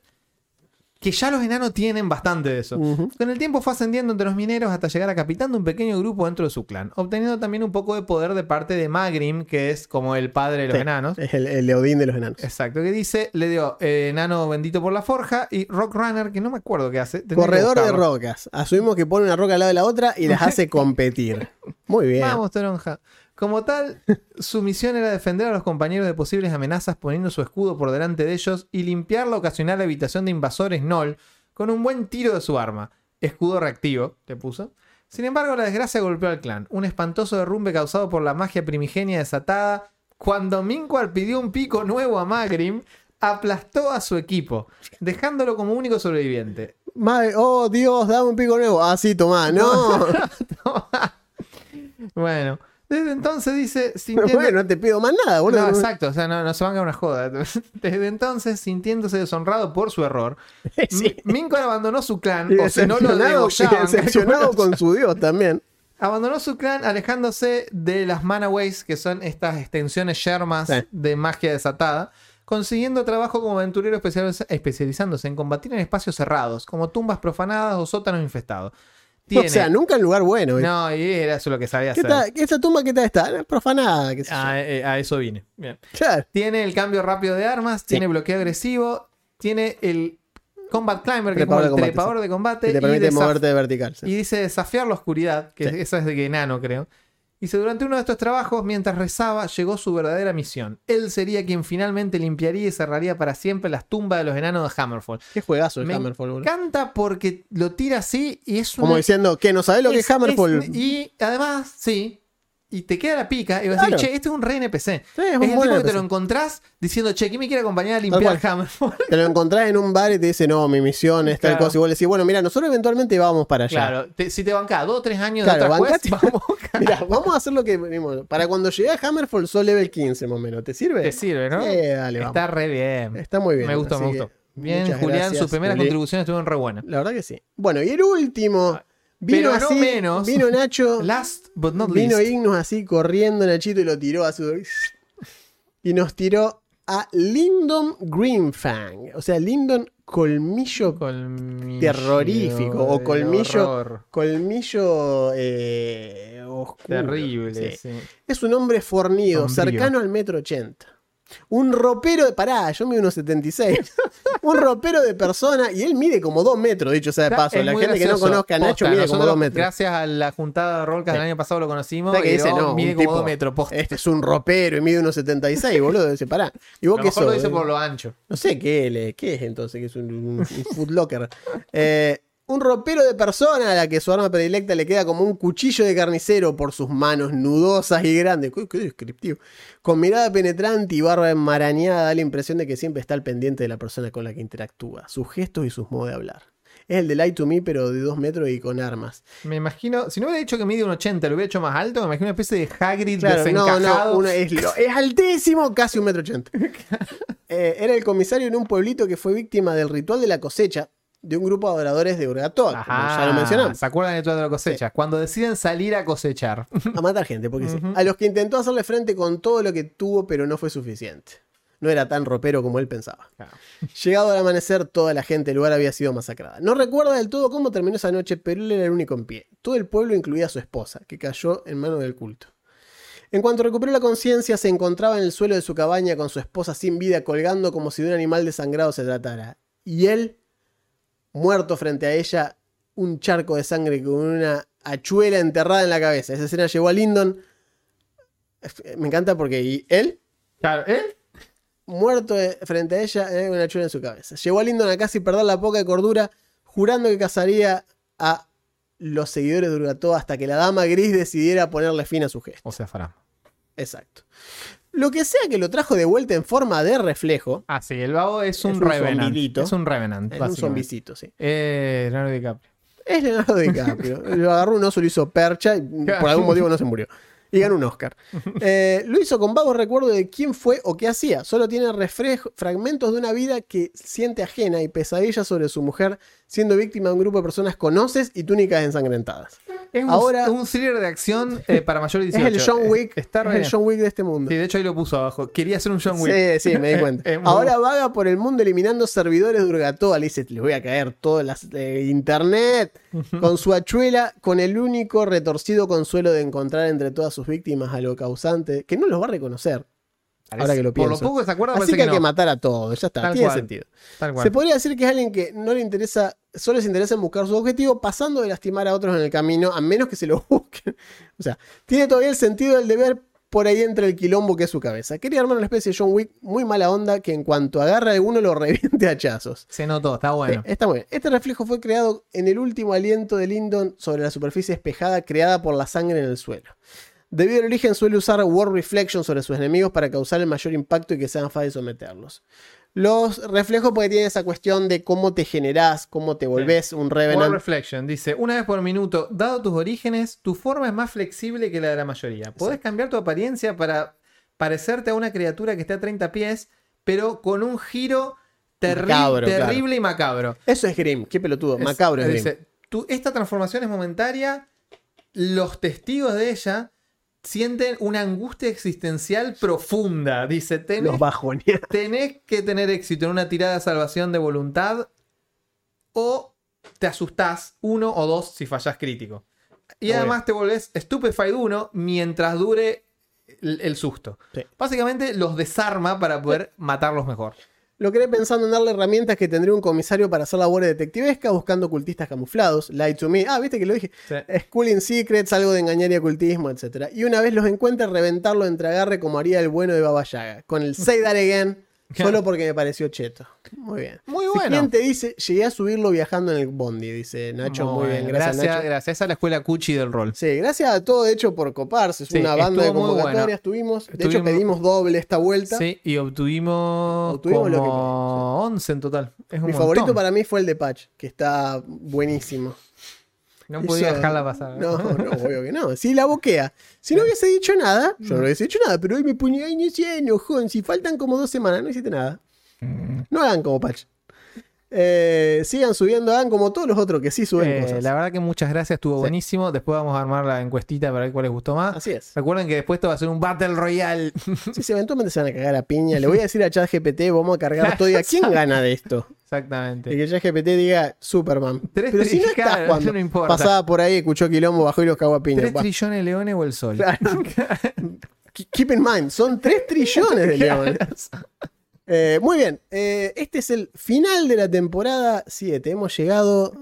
Que ya los enanos tienen bastante de eso. Ujú. Con el tiempo fue ascendiendo entre los mineros hasta llegar a capitán de un pequeño grupo dentro de su clan, obteniendo también un poco de poder de parte de Magrim, que es como el padre de los Sí, enanos. Es el, el Leodín de los enanos. Exacto, que dice, le dio eh, enano bendito por la forja y Rock Runner, que no me acuerdo qué hace. Corredor de rocas. Asumimos que pone una roca al lado de la otra y las hace competir. Muy bien. Vamos, Toronja. Como tal, su misión era defender a los compañeros de posibles amenazas poniendo su escudo por delante de ellos y limpiar la ocasional habitación de invasores Null con un buen tiro de su arma. Escudo reactivo, le puso. Sin embargo, la desgracia golpeó al clan. Un espantoso derrumbe causado por la magia primigenia desatada. Cuando Minquar pidió un pico nuevo a Magrim, aplastó a su equipo, dejándolo como único sobreviviente. Madre- oh, Dios, dame un pico nuevo. Ah, sí, tomá. No. Bueno, desde entonces dice, sintiendo... bueno, no te pido más nada, boludo. No, exacto, o sea, no, no se van a una joda. Desde entonces, sintiéndose deshonrado por su error, Sí. Minkor abandonó su clan, Y o si no lo decepcionado, degollaban. decepcionado con su Dios también. Abandonó su clan alejándose de las Manaways, que son estas extensiones yermas Sí. de magia desatada, consiguiendo trabajo como aventurero especializ- especializándose en combatir en espacios cerrados, como tumbas profanadas o sótanos infestados. Tiene... O sea, nunca en lugar bueno. No, y era eso lo que sabía ¿Qué hacer. tal? ¿Esta tumba qué tal está? Profanada, qué sé yo. A, eh, a eso vine. Bien. Claro. Tiene el cambio rápido de armas, tiene bloqueo agresivo, tiene el Combat Climber, que es como el combate, trepador de combate. Que te y permite moverte de vertical. sí. Y dice desafiar la oscuridad, que esa es de enano, creo. Dice, durante uno de estos trabajos, mientras rezaba, llegó su verdadera misión. Él sería quien finalmente limpiaría y cerraría para siempre las tumbas de los enanos de Hammerfall. Qué juegazo el Me Hammerfall, boludo. encanta porque lo tira así y es una... Como diciendo, ¿qué? ¿No sabés lo que es, Hammerfall? es- y además, sí. Y te queda la pica y vas a decir, che, este es un re NPC. Sí, es el tipo que te lo encontrás diciendo, che, ¿quién me quiere acompañar a limpiar Hammerfall? Te lo encontrás en un bar y te dice, no, mi misión es tal Claro. cosa. Y vos le decís, bueno, mira, nosotros eventualmente vamos para allá. Claro, te- si te bancás dos o tres años Claro, de otra quest, vamos Mira, vamos a hacer lo que venimos. Para cuando llegue a Hammerfall, sos level 15 más o menos. ¿Te sirve? te sirve, ¿no? Dale, vamos. Está re bien. Está muy bien. me gustó, me gustó. Bien, Julián, gracias, sus primeras Juli. contribuciones estuvieron re buenas. La verdad que sí. Bueno, y el último. Vino Pero no así, menos. Vino Nacho. Last but not vino least. Ignus así corriendo, Nachito, y lo tiró a su. Y nos tiró a Lyndon Greenfang. O sea, Lyndon Colmillo. Colmillo Terrorífico, o colmillo- horror. Colmillo eh, oscuro. Terrible, Sí. sí. Es un hombre fornido, Sombrío. cercano al metro ochenta. Un ropero de. Pará, yo mido unos 76. un ropero de persona. Y él mide como 2 metros, dicho sea de paso. Es La gente que no gracioso. conozca a Nacho Posta, mide como nosotros, 2 metros. Gracias a la juntada de Rolcas del año pasado lo conocimos. Que y dice, no, mide como tipo, dos metros. Posta. Este es un ropero y mide unos 76, boludo. Dice, pará. ¿Y vos lo qué mejor lo sos? dice por lo ancho. No sé qué, le- qué es entonces, que es un, un, un. Eh, un ropero de persona a la que su arma predilecta le queda como un cuchillo de carnicero por sus manos nudosas y grandes. Uy, Qué descriptivo. Con mirada penetrante y barba enmarañada da la impresión de que siempre está al pendiente de la persona con la que interactúa, sus gestos y sus modos de hablar. Es el de Light to Me, pero de dos metros y con armas. Me imagino, si no hubiera dicho que mide un 80, lo hubiera hecho más alto, me imagino una especie de Hagrid Claro, no, desencajado. no, uno es, lo- es altísimo, casi un metro ochenta. eh, era el comisario en un pueblito que fue víctima del ritual de la cosecha de un grupo de adoradores de Urgatoa, como ya lo mencionamos. ¿Se acuerdan de todo de la cosecha? Cuando deciden salir a cosechar. A matar gente, porque sí. A los que intentó hacerle frente con todo lo que tuvo, pero no fue suficiente. No era tan ropero como él pensaba. Llegado al amanecer, toda la gente del lugar había sido masacrada. No recuerda del todo cómo terminó esa noche, pero él era el único en pie. Todo el pueblo, incluía a su esposa, que cayó en manos del culto. En cuanto recuperó la conciencia, se encontraba en el suelo de su cabaña con su esposa sin vida colgando como si de un animal desangrado se tratara. Y él, muerto frente a ella, un charco de sangre con una hachuela enterrada en la cabeza. Esa escena llevó a Lyndon. Me encanta porque y él, Claro, ¿eh? muerto de- frente a ella, eh, con una hachuela en su cabeza. Llevó a Lyndon a casi perder la poca de cordura, jurando que cazaría a los seguidores de Urgatoa hasta que la dama gris decidiera ponerle fin a su gesto. O sea, Farah. Exacto. Lo que sea que lo trajo de vuelta en forma de reflejo, Ah, sí, el babo es un, un revenant. Es un revenant, es un zombicito, sí. Eh, Leonardo DiCaprio. Es Leonardo DiCaprio. lo agarró un oso, lo hizo percha y por algún motivo no se murió. Y ganó un Oscar. Eh, lo hizo con vago recuerdo de quién fue o qué hacía. Solo tiene reflejo- fragmentos de una vida que siente ajena y pesadillas sobre su mujer, siendo víctima de un grupo de personas con hoces y túnicas ensangrentadas. Es un, Ahora- es un thriller de acción eh, para mayores de Es 18. el John Wick. Eh, Está es el John Wick de este mundo. Sí, de hecho ahí lo puso abajo. Quería hacer un John Wick. Sí, sí, me di cuenta. Es Ahora vaga por el mundo eliminando servidores de Urgatoa. Le dice, les voy a caer todas las de internet. Con su hachuela, con el único retorcido consuelo de encontrar entre todas sus víctimas a lo causante, que no los va a reconocer. Ahora que lo Por pienso. lo poco que se acuerda, Así que que, hay que matar a todos, ya está, Tal tiene cual. sentido. Tal cual. Se podría decir que es alguien que no le interesa, solo les interesa en buscar su objetivo, pasando de lastimar a otros en el camino, a menos que se lo busquen. O sea, tiene todavía el sentido del deber por ahí entre el quilombo que es su cabeza. Quería armar una especie de John Wick muy mala onda que en cuanto agarra a alguno lo reviente a hachazos. Se notó, está bueno. Sí, está muy bien. Este reflejo fue creado en el último aliento de Lyndon sobre la superficie espejada creada por la sangre en el suelo. Debido al origen suele usar War Reflection sobre sus enemigos para causar el mayor impacto y que sea fácil someterlos. Los reflejos porque tienen esa cuestión de cómo te generás, cómo te volvés un Revenant. Reflection dice, una vez por minuto, dado tus orígenes, tu forma es más flexible que la de la mayoría. Podés cambiar tu apariencia para parecerte a una criatura que esté a 30 pies, pero con un giro terri- Macabro, claro. terrible y macabro. Eso es Grim, qué pelotudo, Es- macabro es Grim. dice, "Tu- esta transformación es momentaria, los testigos de ella sienten una angustia existencial profunda. Dice, tenés Los tenés que tener éxito en una tirada de salvación de voluntad o te asustás uno o dos si fallás crítico. Y además te volvés Stupefied uno mientras dure el, el susto. Sí. Básicamente los desarma para poder matarlos mejor. Lo quedé pensando en darle herramientas que tendría un comisario para hacer labores detectivescas buscando ocultistas camuflados. Lie to me. Ah, viste que lo dije. Schooling Secrets, algo de engañar y ocultismo, etc. Y una vez los encuentre, reventarlo entre agarre como haría el bueno de Baba Yaga. Con el Say That Again, solo porque me pareció cheto. Muy bien. Muy bueno. ¿Quién te dice? Llegué a subirlo viajando en el Bondi, dice Nacho. Muy, bien, gracias, gracias, Nacho. gracias. Esa es la escuela Cuchi del rol. Sí, gracias a todo, de hecho, por coparse. Es Sí, una banda de convocatorias. bueno. Tuvimos, de hecho, pedimos doble esta vuelta. Sí, y obtuvimos, Obtuvimos lo que como 11 en total. Es un Mi favorito para mí fue el de Patch, que está buenísimo. No podía dejarla pasar. No, no, obvio que no. Si la boquea. Si no hubiese dicho nada, yo no hubiese dicho nada, pero hoy me ponía, ay, no enojón. Si faltan como dos semanas, no hiciste nada. Mm. No hagan como Patch. Eh, sigan subiendo, hagan como todos los otros que sí suben Eh, cosas. la verdad que muchas gracias, estuvo Sí. buenísimo. Después vamos a armar la encuestita para ver cuál les gustó más. Así es. Recuerden que después esto va a ser un Battle Royale. Sí, sí, eventualmente se van a cagar a piña. Le voy a decir a ChatGPT, vamos a cargar todo. Diga, ¿quién gana de esto? Y Exactamente. que ChatGPT diga Superman. Tres Pero si no estás cuando no importa. pasaba por ahí, escuchó quilombo, bajó y los cagó a piña. ¿Tres trillones de leones o el sol? Claro. Keep in mind, son 3 trillones de leones. Eh, muy bien, eh, este es el final de la temporada 7. Hemos llegado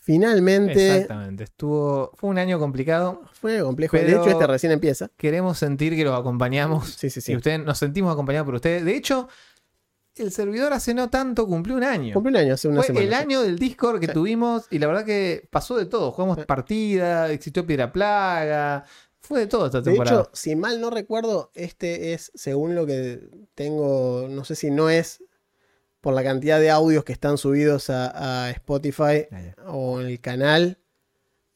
finalmente. Exactamente. Estuvo. Fue un año complicado. Fue complejo. De hecho, este recién empieza. Queremos sentir que los acompañamos. Sí, sí, sí. Y ustedes nos sentimos acompañados por ustedes. De hecho, el servidor hace no tanto cumplió un año. Cumple un año hace una Fue semana. el año del Discord que Sí. tuvimos y la verdad que pasó de todo. Jugamos Sí. partida, existió Piedra Plaga. Fue de todo esta De temporada. hecho, si mal no recuerdo, este es, según lo que tengo, no sé si no es por la cantidad de audios que están subidos a, a Spotify Ah, o en el canal,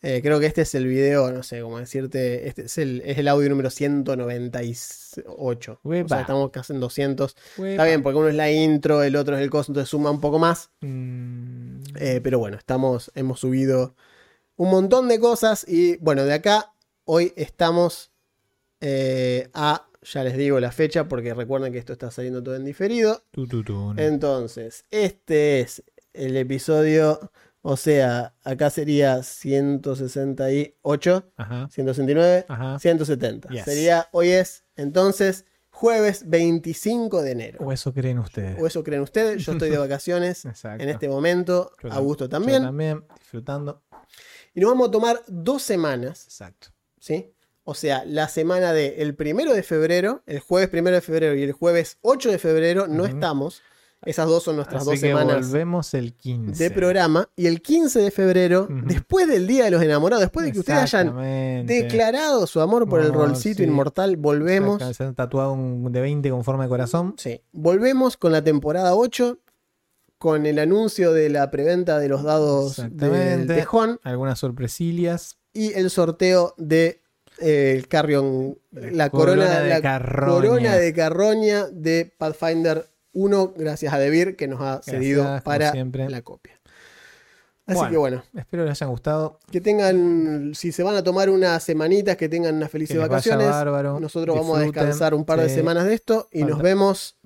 Eh, creo que este es el video, no sé cómo decirte. Este es el, es el audio número 198. O sea, estamos casi en 200. Está bien, porque uno es la intro, el otro es el coso, entonces suma un poco más. Mm, Eh, pero bueno, estamos, hemos subido un montón de cosas. Y bueno, de acá, hoy estamos eh, a, ya les digo la fecha, porque recuerden que esto está saliendo todo en diferido. tu, tu, tu. Entonces, este es el episodio, o sea, acá sería 168, Ajá. 169, Ajá. 170. Yes. Sería, hoy es entonces jueves 25 de enero. O eso creen ustedes. O eso creen ustedes, yo estoy de vacaciones en este momento, Yo Augusto yo también. también, disfrutando. Y nos vamos a tomar dos semanas, Exacto. ¿Sí? O sea, la semana del primero de febrero, el jueves primero de febrero y el jueves 8 de febrero no estamos. Esas dos son nuestras Así dos que semanas volvemos el 15. de programa. Y el 15 de febrero, después del Día de los Enamorados, después de que ustedes hayan declarado su amor por el rolcito sí. inmortal, volvemos. Se han tatuado un de 20 con forma de corazón. Sí, volvemos con la temporada 8, con el anuncio de la preventa de los dados del Exactamente. tejón Algunas sorpresillas. Y el sorteo de eh, el Carrion, la corona, Corona de la Carroña. corona de Carroña de Pathfinder 1, gracias a Debir que nos ha cedido para siempre. la copia. Así Bueno. que bueno, Espero les hayan gustado. que tengan, si se van a tomar unas semanitas, que tengan unas felices vacaciones. bárbaro. Nosotros vamos a descansar un par de semanas de esto y nos vemos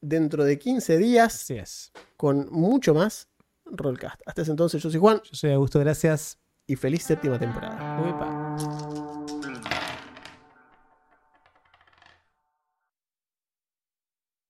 dentro de 15 días Así es. con mucho más Rollcast. Hasta ese entonces, yo soy Juan Yo soy Augusto, gracias y feliz séptima temporada.